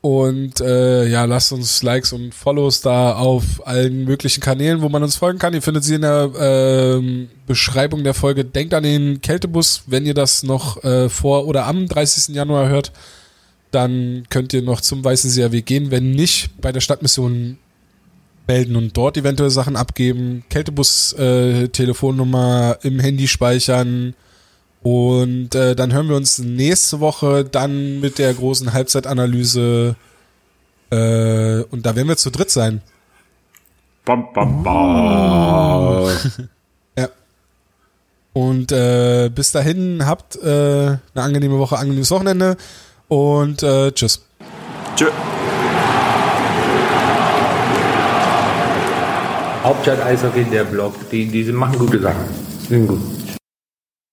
Und äh, ja, lasst uns Likes und Follows da auf allen möglichen Kanälen, wo man uns folgen kann. Ihr findet sie in der äh, Beschreibung der Folge. Denkt an den Kältebus, wenn ihr das noch äh, vor oder am 30. Januar hört, dann könnt ihr noch zum Weißen CRW gehen. Wenn nicht, bei der Stadtmission melden und dort eventuell Sachen abgeben. Kältebus-Telefonnummer äh, im Handy speichern und äh, dann hören wir uns nächste Woche dann mit der großen Halbzeitanalyse. Äh, und da werden wir zu dritt sein. Bam, bam, bam. ja. Und äh, bis dahin habt äh, eine angenehme Woche, angenehmes Wochenende und äh, tschüss. Tschö. Hauptstadt Eishockey, der Blog, die, die machen gute Sachen. Sind gut.